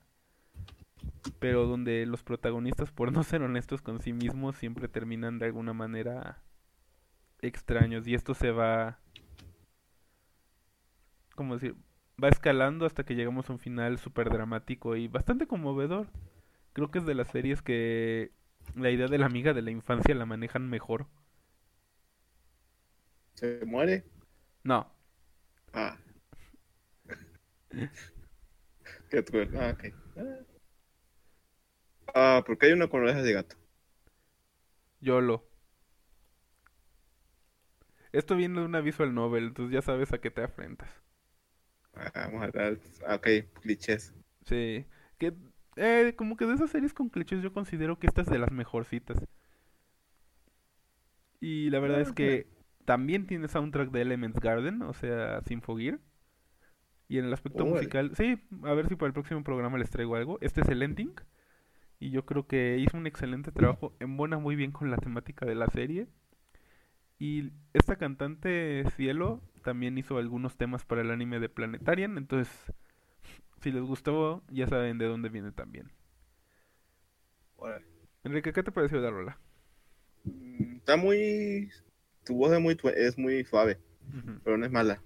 pero donde los protagonistas, por no ser honestos con sí mismos, siempre terminan de alguna manera extraños. Y esto se va, ¿cómo decir? Va escalando hasta que llegamos a un final súper dramático y bastante conmovedor. Creo que es de las series que la idea de la amiga de la infancia la manejan mejor. ¿Se muere? No, Ah. Qué cruel. Ah, ok. Ah, porque hay una con orejas de gato. YOLO. Esto viene de una visual novel, entonces ya sabes a qué te enfrentas. Ah, vamos a dar. ah, Ok, clichés. Sí. Que, eh, como que de esas series con clichés yo considero que esta es de las mejorcitas. Y la verdad es que también tiene soundtrack de Elements Garden, o sea, Symphogear. Y en el aspecto musical, sí, a ver si para el próximo programa les traigo algo. Este es el ending. Y yo creo que hizo un excelente trabajo, embona muy bien con la temática de la serie. Y esta cantante Cielo también hizo algunos temas para el anime de Planetarian, entonces si les gustó, ya saben de dónde viene también. Órale. Enrique, ¿qué te pareció la rola? Mm, Está muy. Tu voz es muy, es muy suave, pero no es mala.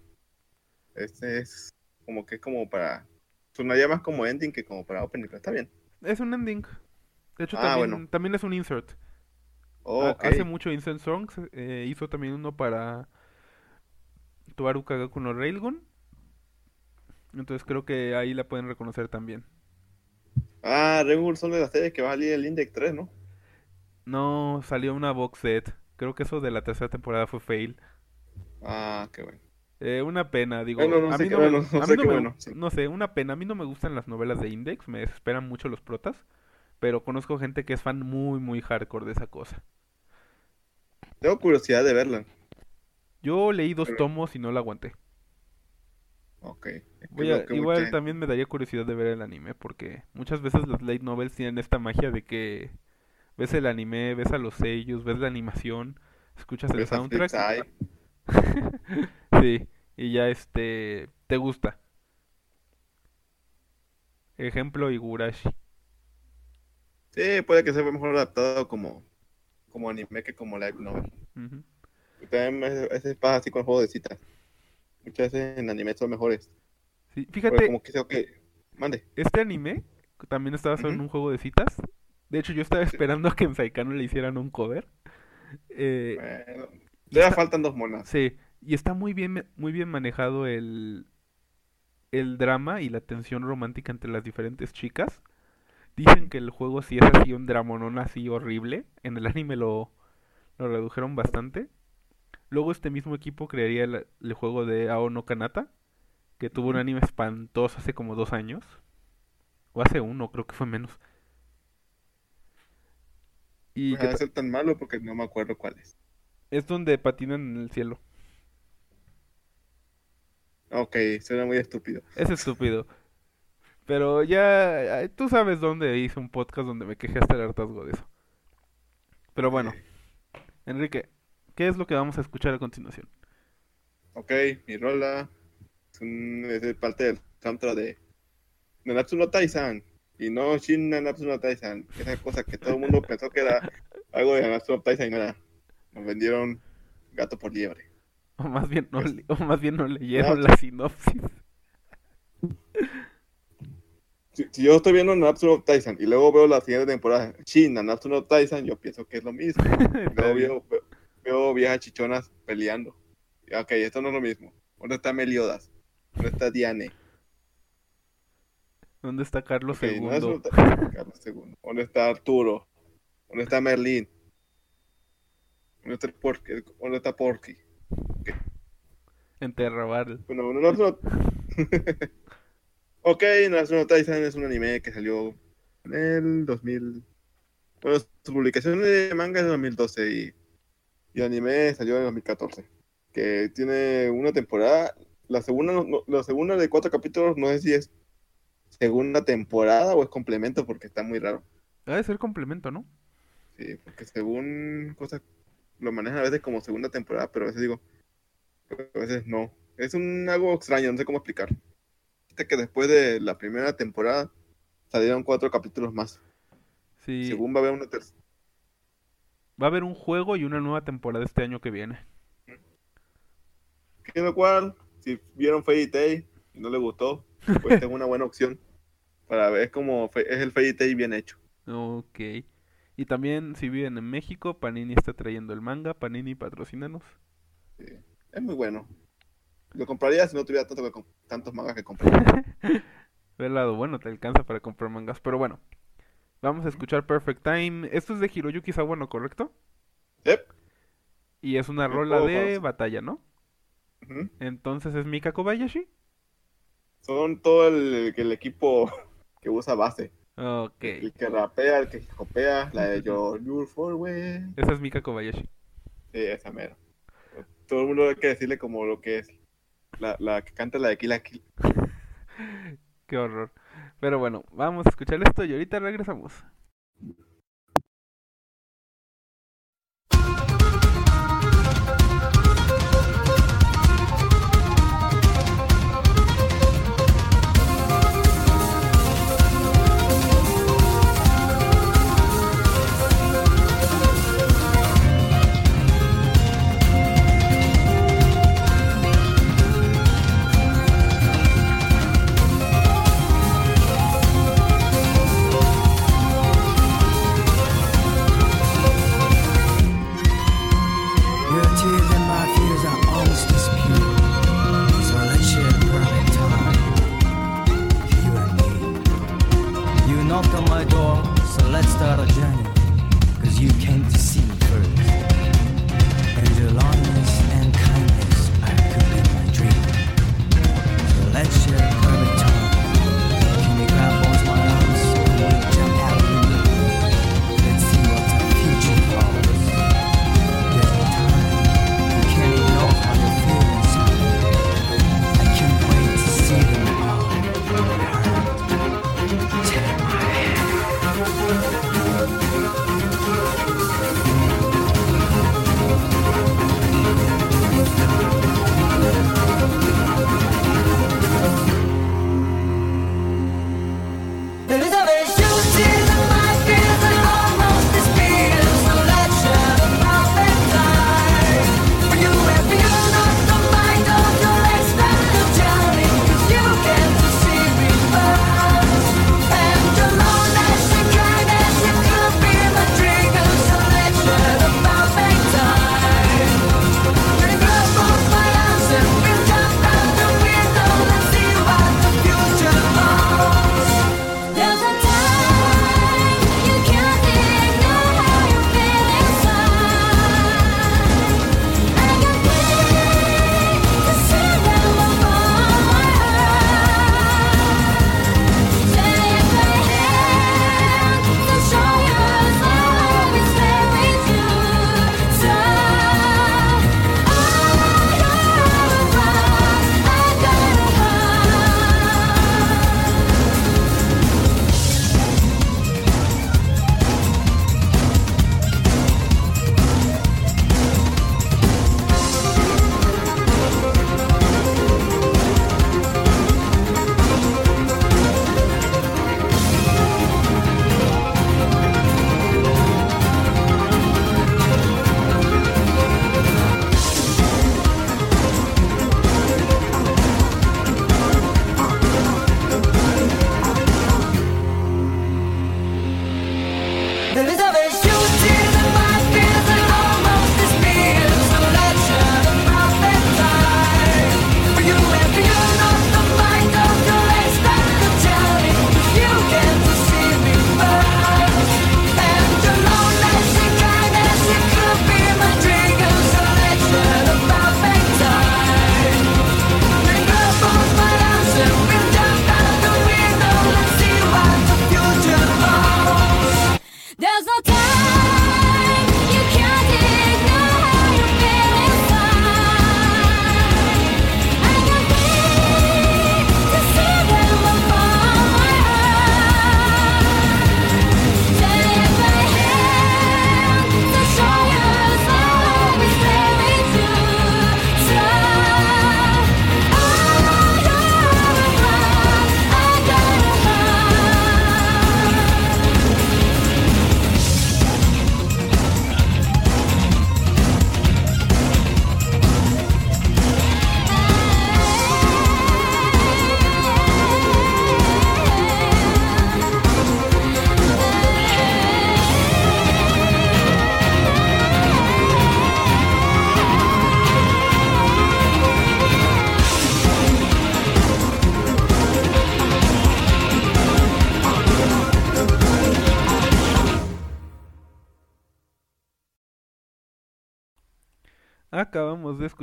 Este es como que es como para. Sonaría más como ending que como para opening, pero está bien. Es un ending. De hecho, Ah, también, bueno. también es un insert. Oh. Hace mucho Instant Songs, eh, hizo también uno para Tuaru Kagaku no Railgun. Entonces creo que ahí la pueden reconocer también. Ah, Red son de las series que va a salir el Index 3, ¿no? No, salió una box set. Creo que eso de la tercera temporada fue fail. Ah, qué bueno. Eh, una pena, digo. A sé mí no sé una pena. A mí no me gustan las novelas de Index, me desesperan mucho los protas. Pero conozco gente que es fan muy, muy hardcore de esa cosa. Tengo curiosidad de verla. Yo leí dos Pero- tomos y no la aguanté. Ok. Es que Voy lo a- que igual mucha- también me daría curiosidad de ver el anime, porque muchas veces las light novels tienen esta magia de que ves el anime, ves a los sellos, ves la animación, escuchas el soundtrack, sí, y ya este te gusta. Ejemplo Higurashi. Sí, puede que sea mejor adaptado como, como anime que como live novel. Y también a veces pasa así con juegos de citas. Muchas veces en anime son mejores. Sí, Porque fíjate, como que ok, mande. este anime también está basado en un juego de citas. De hecho, yo estaba esperando a que en Saikano le hicieran un cover. Eh, Bueno, y todavía está- faltan dos monas. Sí, y está muy bien, muy bien manejado el, el drama y la tensión romántica entre las diferentes chicas. Dicen que el juego sí es así un dramonón así horrible. En el anime lo, lo redujeron bastante. Luego este mismo equipo crearía el, el juego de Ao no Kanata, que tuvo un anime espantoso hace como dos años. O hace uno, creo que fue menos. Y No que va a ta- ser tan malo porque no me acuerdo cuál es. es donde patinan en el cielo. Ok, suena muy estúpido. Es estúpido. Pero ya, tú sabes dónde hice un podcast donde me quejé hasta el hartazgo de eso. Pero bueno, Enrique, ¿qué es lo que vamos a escuchar a continuación? Ok, mi rola es, un- es parte del soundtrack de Nanatsu no. Y no Shin Nanatsu no Taizan. Esa cosa que todo el mundo pensó que era algo de Nanatsu no Taizan y no era. Nos vendieron gato por liebre. O más bien no, Pues- o más bien no leyeron la sinopsis. Si, si yo estoy viendo Nanatsu no Taizan y luego veo la siguiente temporada, Shin Nanatsu no Taizan, yo pienso que es lo mismo. Luego veo, veo, veo viejas chichonas peleando. Y, Ok, esto no es lo mismo. ¿Dónde está Meliodas? ¿Dónde está Diane? ¿Dónde está Carlos Ok, no es II? Carlos II. ¿Dónde está Arturo? ¿Dónde está Merlín? ¿Dónde está Porky? ¿Dónde está Porky? En Terraval. Bueno, no, no, ok, National Tyson es un anime que salió en el 2000. Bueno, su publicación de manga es en 2012 y, y el anime salió en 2014. Que tiene una temporada. La segunda, no- la segunda de cuatro capítulos, no sé si es segunda temporada o es complemento porque está muy raro. Ha de ser complemento, ¿no? Sí, porque según cosas lo manejan a veces como segunda temporada, pero a veces digo, a veces no. Es un algo extraño, no sé cómo explicar. Viste que después de la primera temporada salieron cuatro capítulos más. Sí. Según va a haber una tercera. Va a haber un juego y una nueva temporada este año que viene. Que lo cual, si vieron Fairy Tail y no les gustó, pues es una buena opción para ver cómo fe- es el Fairy Tail bien hecho. Ok. Y también, si viven en México, Panini está trayendo el manga. Panini, patrocínanos. Sí, es muy bueno. Lo compraría si no tuviera tanto que tantos mangas que comprar. Del lado bueno, te alcanza para comprar mangas. Pero bueno, vamos a escuchar Perfect Time. Esto es de Hiroyuki Sawano, ¿correcto? Yep. Y es una rola de batalla, ¿no? Entonces es Mika Kobayashi. Son todo el, el equipo que usa base. Ok. El que rapea, el que copea, la de Your, your Forward. Esa es Mika Kobayashi. Sí, esa mera. Todo el mundo hay que decirle como lo que es. La, la que canta la de Kill la Kill. Qué horror. Pero bueno, vamos a escuchar esto y ahorita regresamos.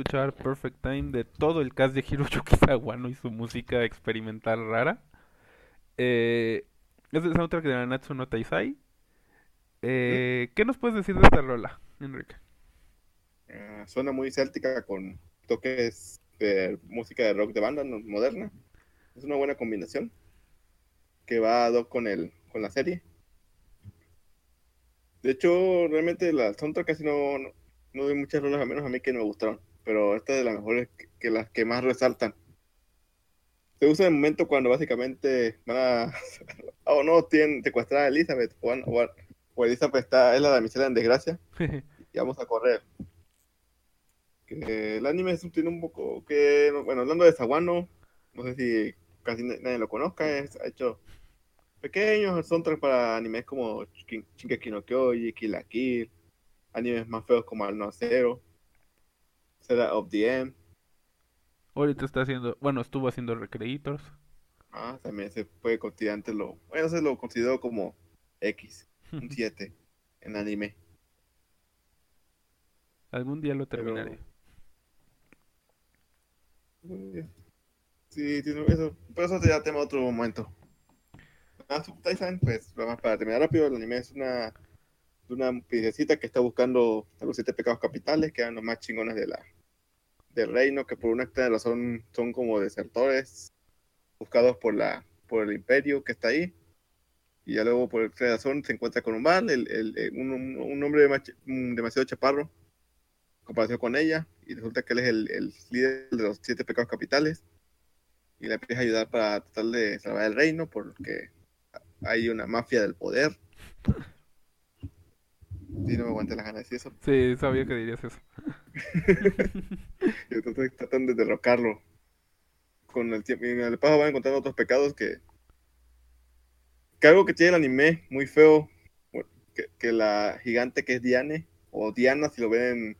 Escuchar Perfect Time de todo el cast de Hiroyuki Sawano y su música experimental rara. Eh, es el soundtrack de Nanatsu no Taisai. Eh, ¿Qué nos puedes decir de esta rola, Enrique? Ah, suena muy céltica con toques de música de rock de banda moderna. Es una buena combinación que va ad hoc con el con la serie. De hecho, realmente la soundtrack casi no, no, no doy muchas rolas, a menos a mí que no me gustaron. Pero esta es de las mejores que, que las que más resaltan. Se usa en el momento cuando básicamente van a... o no, tienen secuestrada a Elizabeth. O, Elizabeth está, es la damisela en desgracia y vamos a correr. Que el anime tiene un poco que, bueno, hablando de Sawano, no sé si casi na- nadie lo conozca, es- ha hecho pequeños soundtracks para animes como Shin- Shingeki no Kyoji, Kill la Kill, animes más feos como Al No Cero, Zelda of the End, Ahorita está haciendo, bueno, estuvo haciendo Recreators. ah, también se puede considerar antes lo, bueno, se lo considero como X, un 7 en anime. Algún día lo Pero- terminaré. Sí, tiene eso, pero eso sería tema de otro momento. Ah, Tyson, pues, para terminar rápido, el anime es una, una princesita que está buscando a los siete pecados capitales, que eran los más chingones de la, del reino, que por una extraña razón son como desertores buscados por la por el imperio que está ahí. Y ya luego por extraña razón se encuentra con un mal, el, el- el- un, un- un hombre demasiado chaparro, comparación con ella, y resulta que él es el, líder de los siete pecados capitales y le empieza a ayudar para tratar de salvar el reino porque hay una mafia del poder. Sí, no me aguanté las ganas de decir eso. Sí, sabía que dirías eso. Y entonces tratan de derrocarlo. Con el tiempo, y en el paso van encontrando otros pecados que. Que algo que tiene el anime muy feo. Que, que la gigante que es Diane, o Diana, si lo ven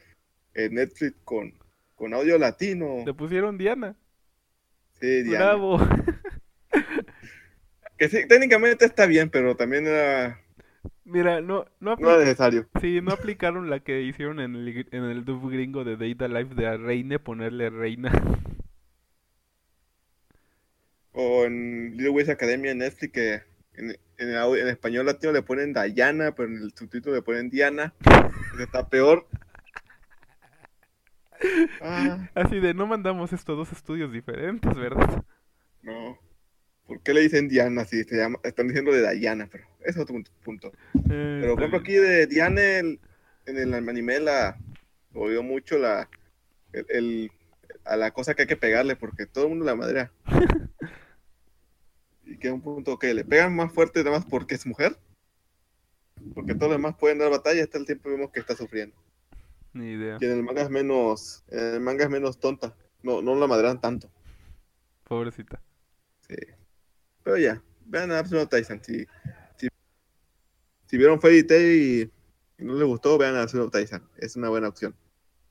en, en Netflix con, con audio latino. Le pusieron Diana. Sí, Diana. Bravo. Que sí, técnicamente está bien, pero también era, Mira, no, no, no era necesario. sí, no aplicaron la que hicieron en el, en el dub gringo de Data Life de a Reine ponerle Reina. O en Little Wings Academia en Netflix, que en, en, el en español latino le ponen Dayana, pero en el subtítulo le ponen Diana. está peor. Ah, Así de, no mandamos estos dos estudios diferentes, ¿verdad? no. ¿Por qué le dicen Diana si se llama, están diciendo de Dayana? Pero ese es otro punto-. Eh, Pero por ejemplo aquí de Diana el- en el anime la odio mucho la el, el- a la cosa que hay que pegarle porque todo el mundo la madrea. y queda un punto que le pegan más fuerte nada más porque es mujer. Porque todos los demás pueden dar batalla, hasta el tiempo vemos que está sufriendo. Ni idea. Y en el manga es menos, en el manga es menos tonta. No, no la madrean tanto. Pobrecita. Sí. Pero ya, vean a Absolute Tyson. Si, si, si vieron Fairy Tail y no les gustó, vean a Absolute Tyson. Es una buena opción.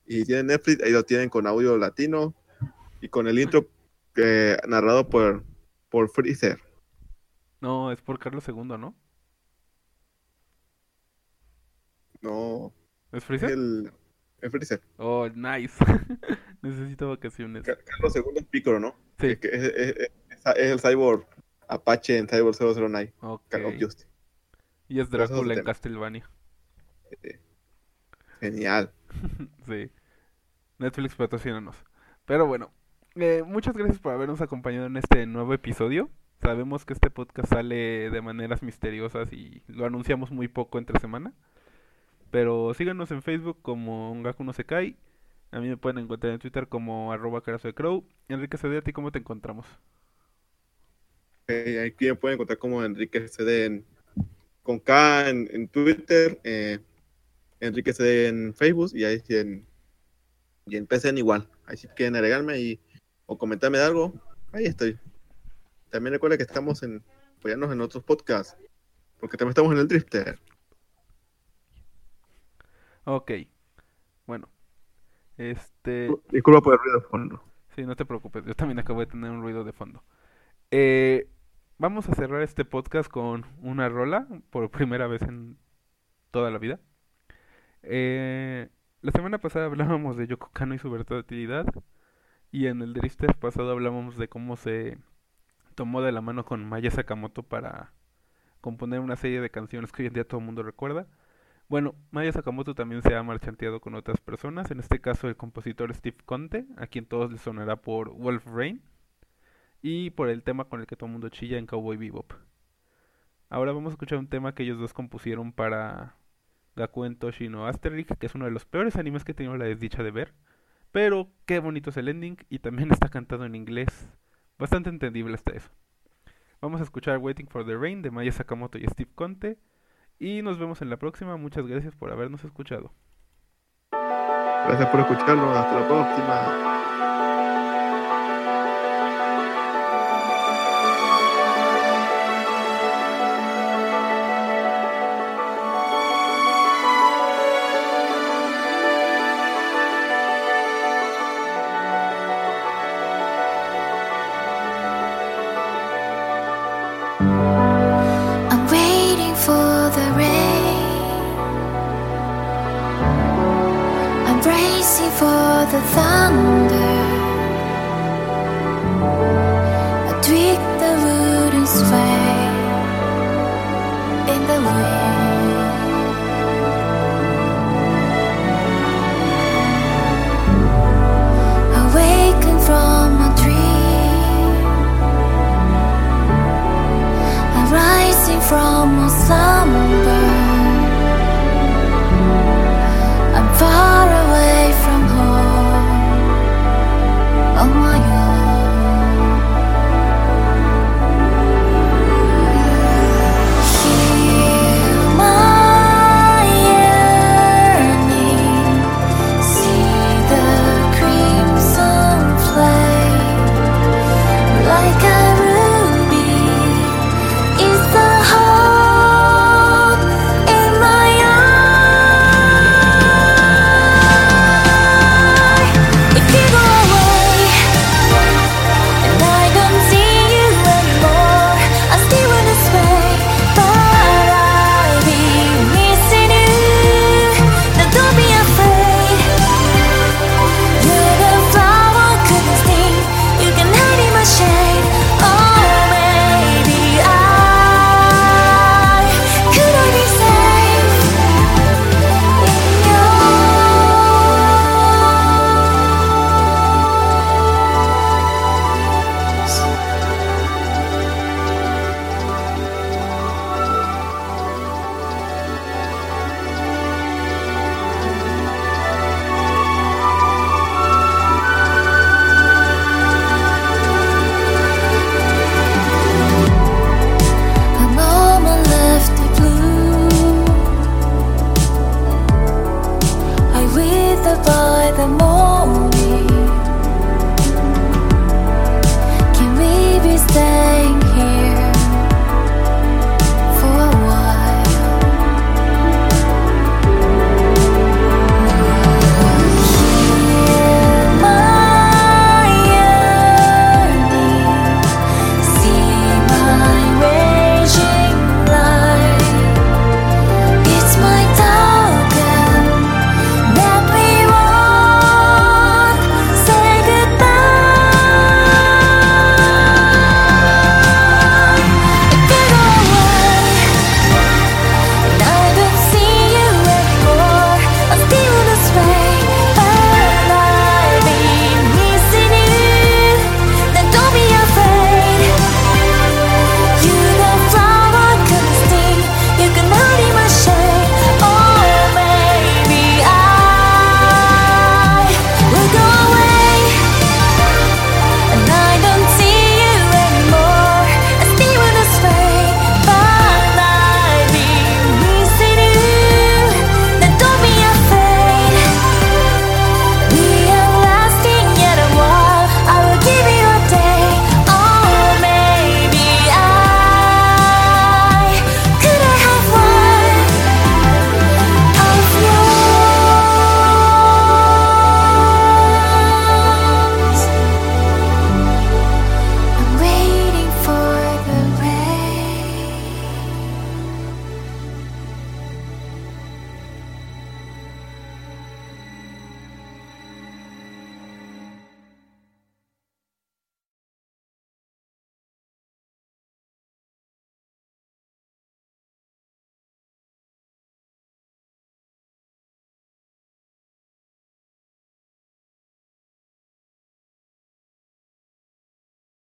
Y tienen Netflix, ahí lo tienen con audio latino y con el intro eh, narrado por, por Freezer. No, es por Carlos II, ¿no? No, ¿Es Freezer? el, el Freezer. Oh, nice. Necesito vacaciones. Ca- Carlos II es Piccolo, ¿no? Sí. Es, que es, es- es- es el cyborg Apache en Cyborg 009. Ok. Call of Duty. Y es Drácula en. Castlevania. Genial. Sí. Netflix patrocínanos. Pero bueno, eh, muchas gracias por habernos acompañado en este nuevo episodio. Sabemos que este podcast sale de maneras misteriosas y lo anunciamos muy poco entre semana. Pero síganos en Facebook como Ongaku no se cae. A mí me pueden encontrar en Twitter como arroba carazo de crow. Enrique Cedé, ¿a ti cómo te encontramos? Eh, aquí me pueden encontrar como Enrique CD en, con K en, en Twitter, eh, Enrique CD en Facebook y ahí sí en, y en PCN igual. Ahí si quieren agregarme y, o comentarme de algo, ahí estoy. También recuerda que estamos en apoyarnos en otros podcasts, porque también estamos en el Drifter. Ok. Bueno. Este... Disculpa por el ruido de fondo. Sí, no te preocupes, yo también acabo de tener un ruido de fondo. Eh, vamos a cerrar este podcast con una rola por primera vez en toda la vida. Eh, la semana pasada hablábamos de Yoko Kano y su versatilidad. Y en el Drifter pasado hablábamos de cómo se tomó de la mano con Maya Sakamoto para componer una serie de canciones que hoy en día todo el mundo recuerda. Bueno, Maya Sakamoto también se ha marchanteado con otras personas, en este caso el compositor Steve Conte, a quien todos les sonará por Wolf Rain, y por el tema con el que todo el mundo chilla en Cowboy Bebop. Ahora vamos a escuchar un tema que ellos dos compusieron para Gakuen Toshi no Asterix, que es uno de los peores animes que he tenido la desdicha de ver, pero qué bonito es el ending y también está cantado en inglés, bastante entendible hasta eso. Vamos a escuchar Waiting for the Rain de Maya Sakamoto y Steve Conte. Y nos vemos en la próxima. Muchas gracias por habernos escuchado. Gracias por escucharnos. Hasta la próxima. 在